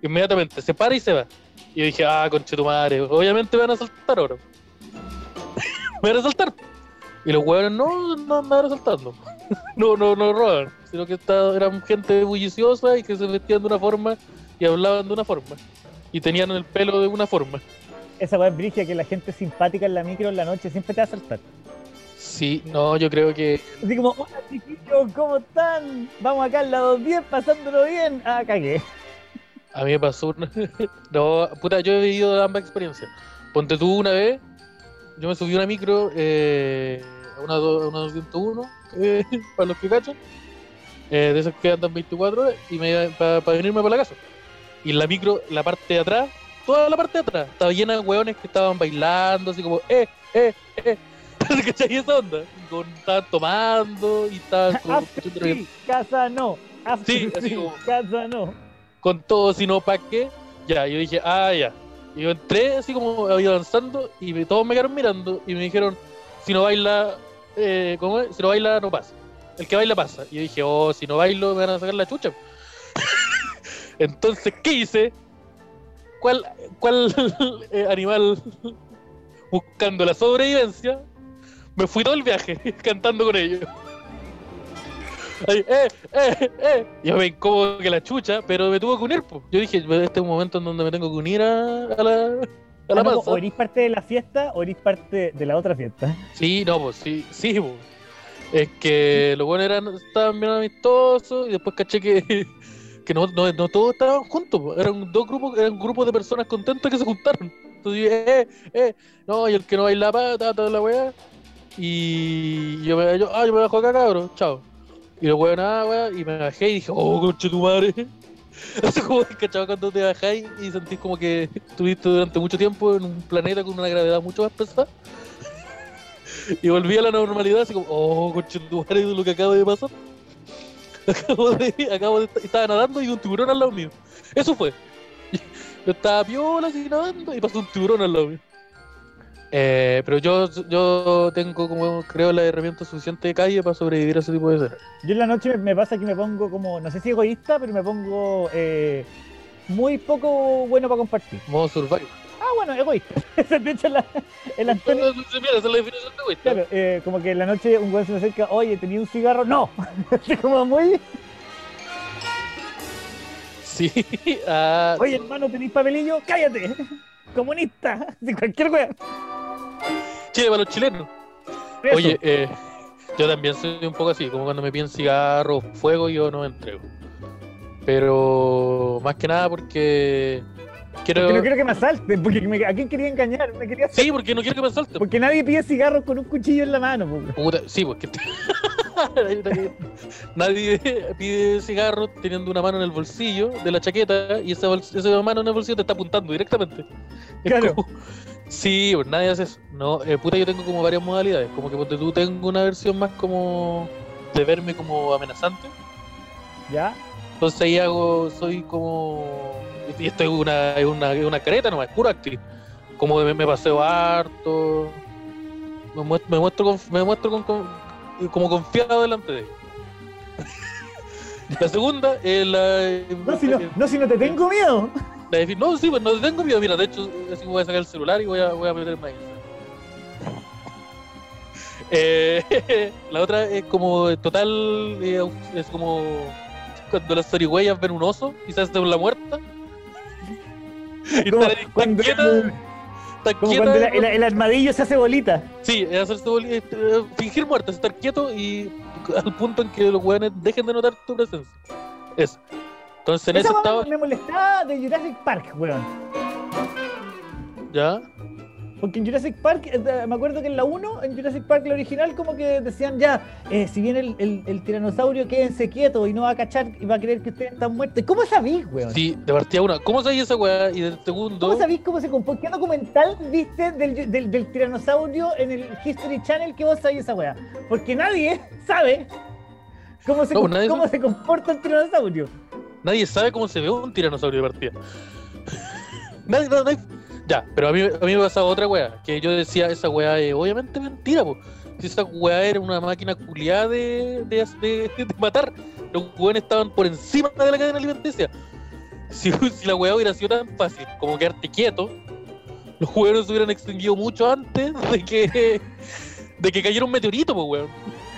inmediatamente se para y se va. Y yo dije, ah, conche tu madre, obviamente me van a saltar ahora. me van a saltar. Y los huevones no, no andaban asaltando. no, no, no roban. Sino que está- eran gente bulliciosa y que se vestían de una forma y hablaban de una forma. Y tenían el pelo de una forma. Esa weá es brigia que la gente simpática en la micro en la noche siempre te va a saltar. Sí, no, yo creo que. Así como, hola chiquillos, ¿cómo están? Vamos acá al lado 10, pasándolo bien. Ah, cagué. A mí me pasó una... No, puta, yo he vivido ambas experiencias. Ponte tú una vez, yo me subí a una micro, eh, una, do- a una 201, eh, para los que cachan, eh, de esas que andan 24 horas, y me para venirme para la casa. Y la micro, la parte de atrás, toda la parte de atrás, estaba llena de hueones que estaban bailando, así como, eh, eh, eh. ¿Cachai esa onda? Con- estaban tomando y estaban como reggaetón. sí, casa no. After Sí, así sí, como- casa no. con todo, sino para qué. Ya, yo dije, ah, ya. Y yo entré así como avanzando y todos me quedaron mirando y me dijeron, si no baila, eh, ¿cómo es? Si no baila, no pasa. El que baila pasa. Y yo dije, oh, si no bailo, me van a sacar la chucha. Entonces, ¿qué hice? ¿Cuál, cuál eh, animal buscando la sobrevivencia? Me fui todo el viaje cantando con ellos. Ahí, eh, eh, eh. Yo me incómodo que la chucha, pero me tuve que unir. po. Yo dije, este es un momento en donde me tengo que unir a, a la, a la Ah, no, masa. o eres parte de la fiesta o eres parte de la otra fiesta. Sí, no, pues sí, sí, pues. Es que los buenos eran, estaban bien amistosos y después caché que, que no, no, no todos estaban juntos, po. eran dos grupos, eran grupos de personas contentas que se juntaron. Entonces dije, eh, eh, no, y el que no baila pata, toda la weá. Y yo me, yo, ah, yo me bajo acá, cabrón, chao. Y los weón, ah, weá, y me bajé y dije, oh, conche tu madre. Así como, ¿cachado? Cuando te bajáis y sentís como que estuviste durante mucho tiempo en un planeta con una gravedad mucho más pesada. Y volví a la normalidad, así como, oh, conchetumare, lo que acaba de pasar. Acabo de, acabo de, estaba nadando y un tiburón al lado mío. Eso fue. Yo estaba piola así nadando y pasó un tiburón al lado mío. Eh, pero yo, yo tengo como, creo, la herramienta suficiente de calle para sobrevivir a ese tipo de escenas. Yo en la noche me, pasa que me pongo como, no sé si egoísta, pero me pongo eh, muy poco bueno para compartir. Modo survival. Ah, bueno, egoísta. De hecho la, el Antonio. Mira, esa es la definición de egoísta. Claro, eh, como que en la noche un güey se me acerca, oye, ¿tenía un cigarro? No. Como muy, Sí, ah, oye, hermano, ¿tenéis papelillo? Cállate. comunista, de cualquier weón. Chile para los chilenos. Eso. Oye, eh, yo también soy un poco así, como cuando me piden cigarro, fuego, yo no me entrego. Pero más que nada porque quiero. Porque no quiero que me asalten, porque me- ¿a quién quería engañar? Me quería Sí, porque no quiero que me salte. Porque nadie pide cigarros con un cuchillo en la mano. Puta, sí, porque nadie pide cigarro teniendo una mano en el bolsillo de la chaqueta y esa, esa mano en el bolsillo te está apuntando directamente. Es Claro. como- sí, pues nadie hace eso. No, eh, puta, yo tengo como varias modalidades. Como que ponte tú tengo una versión más como de verme como amenazante. ¿Ya? Entonces ahí hago, soy como. Y esto es una, es una, es una careta nomás, es puro actriz. Como me, me paseo harto. Me muestro, me muestro, con- me muestro con- con- como confiado delante de ella. La segunda es la. No si no, no, si no te tengo miedo. La de- no, sí, pues no tengo miedo. Mira, de hecho, así voy a sacar el celular y voy a, voy a meterme ahí. Eh, la otra es como total, eh, es como cuando las zarigüeyas ven un oso y se hacen la muerta. Y Como cuando, quietas, están como cuando el, el- el armadillo se hace bolita. Sí, hacerse boli- eh, eh, fingir muerte, estar quieto y al punto en que los weones dejen de notar tu presencia. Eso. Entonces en weá estaba. me molestaba de Jurassic Park, weón. ¿Ya? Porque en Jurassic Park, eh, me acuerdo que en la 1, en Jurassic Park, la original, como que decían ya, eh, si viene el, el, el tiranosaurio, quédense quietos y no va a cachar y va a creer que ustedes están muertos. ¿Cómo sabís, weón? Sí, de partida una. ¿Cómo sabía esa weá? Y del segundo. ¿Cómo sabís cómo se compone? ¿Qué documental viste del, del, del tiranosaurio en el History Channel que vos sabés esa weá? Porque nadie sabe cómo se, No, nadie cómo se comporta el tiranosaurio. Nadie sabe cómo se ve un tiranosaurio de partida. nadie, no, nadie- Ya, pero a mí, a mí me pasaba otra weá, que yo decía, esa weá es obviamente mentira, po. Si esa weá era una máquina culiada de, de, de- matar, los weones estaban por encima de la cadena alimenticia. Si, la weá hubiera sido tan fácil como quedarte quieto, los weones se hubieran extinguido mucho antes de que, de que cayera un meteorito, pues weón.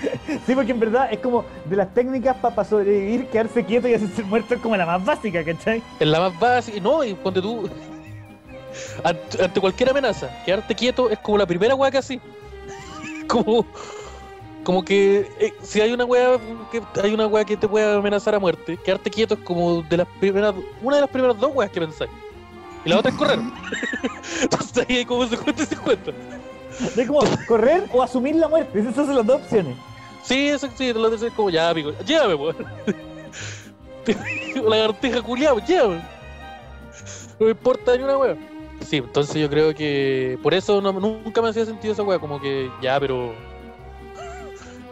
Sí, porque en verdad es como de las técnicas para sobrevivir, quedarse quieto y hacerse muerto es como la más básica, ¿cachai? Es la más básica. No, y ponte tú. Ante, ante cualquier amenaza, quedarte quieto es como la primera weá que así. Como. Como que eh, si hay una weá que hay una weá que te puede amenazar a muerte, quedarte quieto es como de las primeras, una de las primeras dos weas que pensáis. Y la otra es correr. Entonces ahí hay como 50 y 50. Es como correr o asumir la muerte. Esas son las dos opciones. Sí, eso sí, lo de es como ya, amigo, llévame, weón. La gartija culiado, llévame. No me importa ni una wea. Sí, entonces yo creo que por eso nunca me hacía sentido esa wea, como que ya, pero.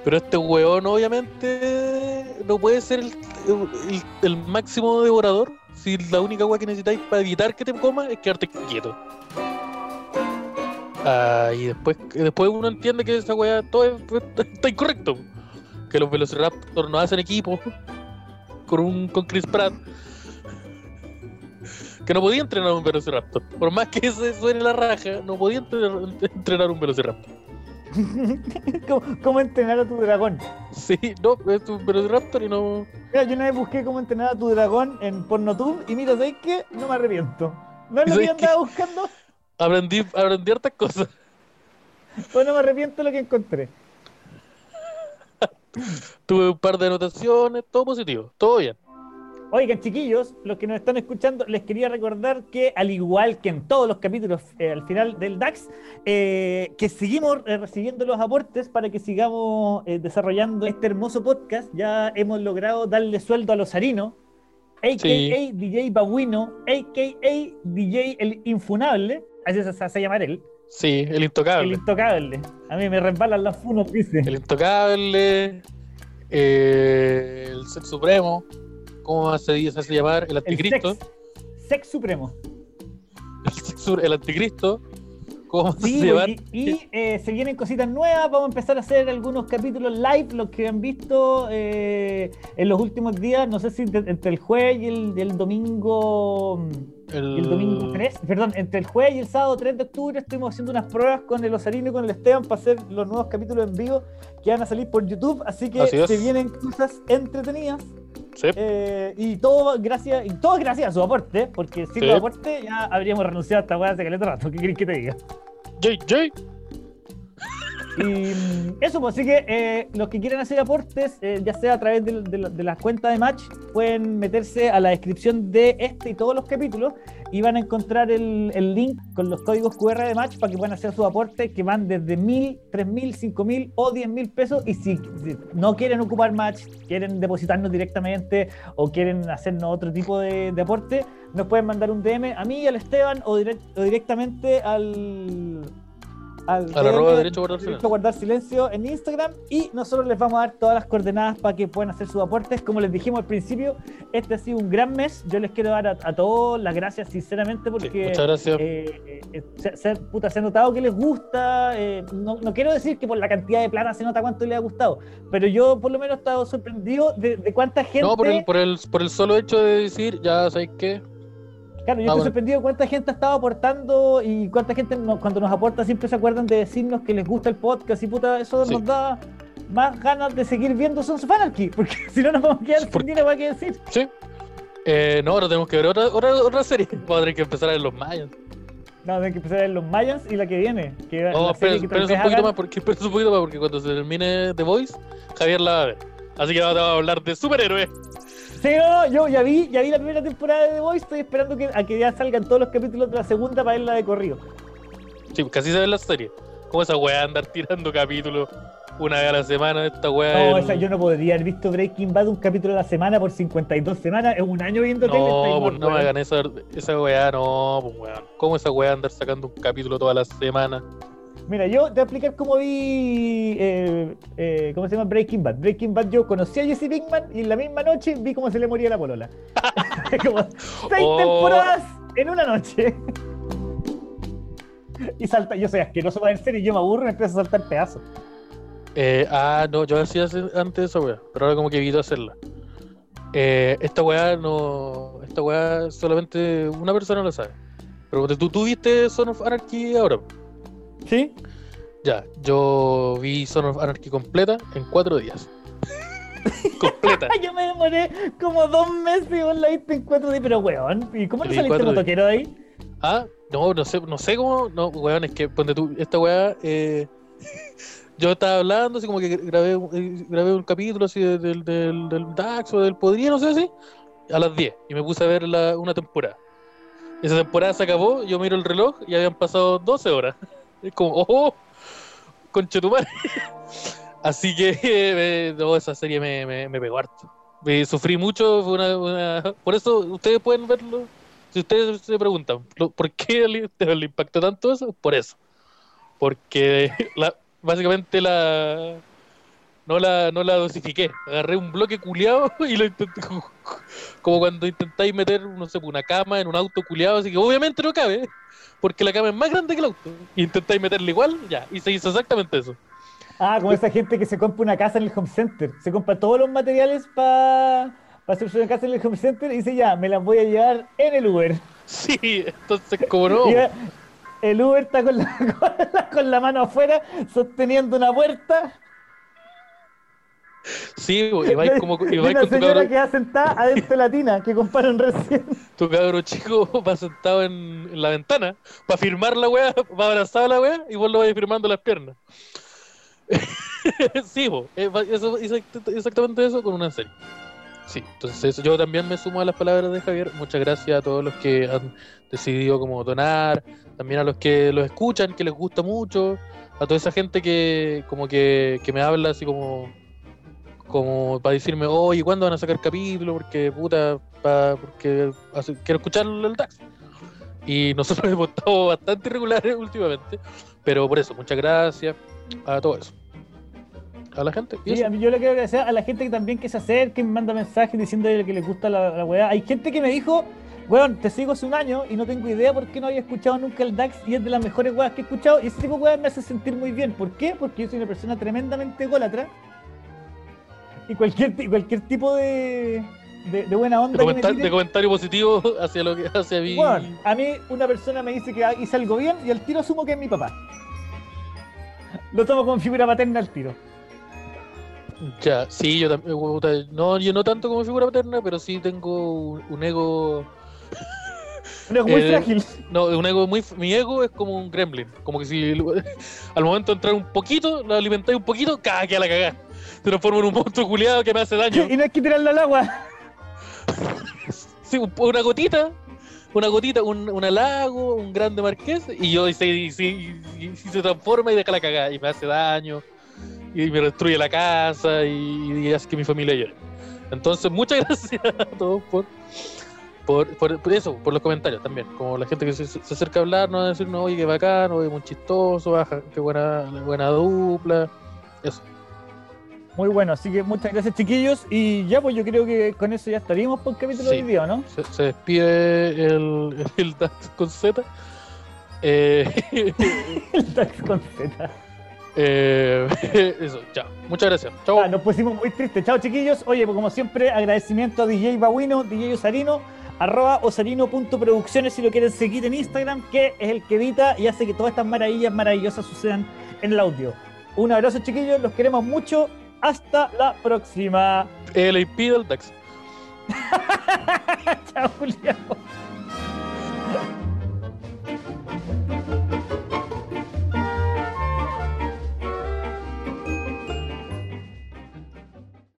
Pero este weón, obviamente, no puede ser el, el- máximo devorador si la única wea que necesitáis para evitar que te coma es quedarte quieto. Ah, y después, después uno entiende que esa weá todo es- está incorrecto. Que los Velociraptor no hacen equipo con un con Chris Pratt. Que no podía entrenar un Velociraptor. Por más que se suene la raja, no podía entrenar, entrenar un Velociraptor. ¿Cómo, cómo entrenar a tu dragón? Sí, no, es un Velociraptor y no. Mira, yo una vez busqué cómo entrenar a tu dragón en Pornotube y mira, ¿sabes qué? No me arrepiento. No lo que yo ¿Sabes qué? andaba buscando, Aprendí, aprendí hartas cosas. pero no me arrepiento de lo que encontré. Tuve un par de anotaciones, todo positivo, todo bien. Oigan, chiquillos, los que nos están escuchando, les quería recordar que, al igual que en todos los capítulos eh, al final del DAX, eh, que seguimos eh, recibiendo los aportes para que sigamos desarrollando este hermoso podcast. Ya hemos logrado darle sueldo a los harinos, a.k.a. Sí. DJ Babuino, a.k.a. DJ El Infunable, así se hace llamar él, Sí, el el intocable. Intocable. A mí me resbalan las funos, dice. El intocable. eh, el ser supremo. ¿Cómo se, se hace llamar? El El anticristo. sex, sex supremo. El, sexu- el anticristo. ¿Cómo se Sí, llama? y, y, eh, se vienen cositas nuevas, vamos a empezar a hacer algunos capítulos live, los que han visto eh, en los últimos días, no sé si de- entre el jueves y el, domingo mm, El, domingo 3, perdón, entre el jueves y el sábado 3 de octubre estuvimos haciendo unas pruebas con el Osarino y con el Esteban para hacer los nuevos capítulos en vivo que van a salir por YouTube, así que Así se vienen cosas entretenidas. Sí. Eh, y todo gracias, y todo gracias a su aporte, porque sin Sí. su aporte ya habríamos renunciado a esta weá hace caleta rato. ¿Qué querés que te diga? Jay, Jay. Y eso, pues así que eh, los que quieren hacer aportes, eh, ya sea a través de, de, de las cuentas de Match, pueden meterse a la descripción de este y todos los capítulos y van a encontrar el, link con los códigos QR de Match para que puedan hacer sus aportes que van desde mil, tres mil, cinco mil o diez mil pesos. Y si, no quieren ocupar Match, quieren depositarnos directamente o quieren hacernos otro tipo de, aporte, nos pueden mandar un DM a mí al Esteban o, direct- o directamente al. Al DM, derecho guardar silencio. guardar silencio en Instagram y nosotros les vamos a dar todas las coordenadas para que puedan hacer sus aportes. Como les dijimos al principio, este ha sido un gran mes. Yo les quiero dar a, a todos las gracias sinceramente Sí, porque muchas gracias. eh, eh, se, se- puta, se ha notado que les gusta. eh, no, no quiero decir que por la cantidad de plata se nota cuánto les ha gustado, pero yo por lo menos he estado sorprendido de, de cuánta gente. no, por el, por, el, por el solo hecho de decir, ya sabéis qué. Claro, yo Ah, estoy bueno. sorprendido cuánta gente ha estado aportando y cuánta gente nos- cuando nos aporta siempre se acuerdan de decirnos que les gusta el podcast y puta, eso Sí. nos da más ganas de seguir viendo Sons of Anarchy, porque si no nos vamos a quedar sin dinero para qué decir. Sí. Eh, no, ahora tenemos que ver otra, otra, otra serie. Vamos a tener que empezar a ver los mayas. No, hay que empezar a ver los Mayans y la que viene. Que No, espérense vez un poquito hagan- más, porque, espérense un poquito más, porque cuando se termine The Voice, Javier la va a ver. Así que ahora te vamos a hablar de superhéroes. Sí, no, no, yo ya vi, ya vi la primera temporada de The Voice, estoy esperando que, a que ya salgan todos los capítulos de la segunda para verla de corrido. Sí, casi se ve la serie. ¿Cómo esa weá andar tirando capítulos una vez a la semana? Esta weá. No, el- yo no podría haber visto Breaking Bad un capítulo a la semana por 52 semanas, es un año viendo tele. estáis No, pues no me hagan esa, esa weá, no, pues weón. ¿Cómo esa weá andar sacando un capítulo toda la semana? Mira, yo te voy a explicar cómo vi. eh, eh, ¿Cómo se llama? Breaking Bad. Breaking Bad, yo conocí a Jesse Pinkman y en la misma noche vi cómo se le moría la polola. Como seis Oh. temporadas en una noche. y salta, yo soy asqueroso para ver series, yo me aburro y me empiezo a saltar pedazos. Eh, ah, no, yo hacía antes esa weá, pero ahora como que evito hacerla. Eh, esta weá no. Esta weá solamente una persona lo sabe. Pero tú, tú viste Son of Anarchy ahora. ¿Sí? Ya, yo vi Son of Anarchy completa en cuatro días. completa. yo me demoré como dos meses y vos la viste en cuatro días, pero weón, ¿y cómo no saliste motoquero de ahí? Ah, no, no sé, no sé cómo. No, weón, es que ponte tú, esta weá. eh, yo estaba hablando, así como que grabé, un- eh, grabé un capítulo así de- del, del, del DAX o del Podría, no sé así, a las 10. Y me puse a ver la, una temporada. Esa temporada se acabó, yo miro el reloj y habían pasado 12 horas. Es como, ¡oh! Conchetumare. Así que eh, esa serie me, me, me pegó harto. Sufrí mucho, fue una, por eso ustedes pueden verlo. Si ustedes se preguntan, ¿lo- ¿por qué le, impactó tanto eso? Por eso. Porque básicamente la no la, no la dosifiqué. Agarré un bloque culeado y lo intenté. Como, como cuando intentáis meter, no sé, una cama en un auto culeado, así que obviamente no cabe, porque la cama es más grande que el auto. Y intentáis meterle igual, ya. Y se hizo exactamente eso. Ah, como esa gente que se compra una casa en el home center. Se compra todos los materiales para hacerse una casa en el home center y dice ya, me las voy a llevar en el Uber. Sí, entonces, como no. El Uber está con la, con la- con la mano afuera, sosteniendo una puerta. Sí, y vais como y vais una con tu señora cabro, que va sentada adentro de la tina que compraron recién. tu cabro chico va sentado en, en la ventana para firmar la weá, va abrazado a la weá y vos lo vais firmando las piernas. sí, eh, va- eso, exact- exactamente eso con una serie. Sí, entonces eso, yo también me sumo a las palabras de Javier. Muchas gracias a todos los que han decidido como donar, también a los que los escuchan, que les gusta mucho, a toda esa gente que como que, que me habla así como como para decirme, oye, ¿cuándo van a sacar capítulo? Porque puta, pa- porque quiero escuchar el DAX. Y nosotros hemos estado bastante irregulares últimamente, pero por eso, muchas gracias a todo eso. A la gente. y Sí, yo le quiero agradecer a la gente que también que se acerca y me manda mensajes diciendo que les gusta la, la weá. Hay gente que me dijo, weón, te sigo hace un año y no tengo idea por qué no había escuchado nunca el DAX y es de las mejores weas que he escuchado. Y ese tipo de weas me hace sentir muy bien. ¿Por qué? Porque yo soy una persona tremendamente ególatra. Y cualquier, cualquier tipo de, de, de buena onda de, comentar- comentario positivo hacia lo que hacia mí. weón, a mí una persona me dice que hice algo bien y al tiro asumo que es mi papá. Lo tomo como figura paterna al tiro. Ya, sí, yo también. puta, No, yo no tanto como figura paterna, pero sí tengo un, un ego. Un ego muy Eh, frágil. No, un ego muy. Mi ego es como un gremlin. Como que si al momento de entrar un poquito, lo alimentáis un poquito, ¡ca! que a la cagada. Se transforma en un monstruo culiado que me hace daño. Y no hay que tirarlo al agua. Sí, un- una gotita, una gotita, un, un halago, un grande marqués, y yo y se, y se- y- y se transforma y deja la cagada, y me hace daño, y me destruye la casa, y, hace que mi familia llore. Entonces, muchas gracias a todos por, por, por, por eso, por los comentarios también. Como la gente que se, se acerca a hablar, no decir, no, oye, qué bacán, oye, muy chistoso, baja, qué buena, buena dupla. Eso. Muy bueno, así que muchas gracias chiquillos. Y ya pues yo creo que con eso ya estaríamos por el capítulo Sí. de hoy día, ¿o ¿no? Se, se despide el, el Dax con Z. Eh, El Dax con Z. Eh, eso, chao. Muchas gracias. Chao. Ah, nos pusimos muy tristes. Chao, chiquillos. Oye, pues como siempre, agradecimiento a DJ Babuino, DJ Osarino, arroba osarino.producciones si lo quieren seguir en Instagram, que es el que edita y hace que todas estas maravillas maravillosas sucedan en el audio. Un abrazo, chiquillos. Los queremos mucho. Hasta la próxima. El LAP del DAX. Chao, Julián.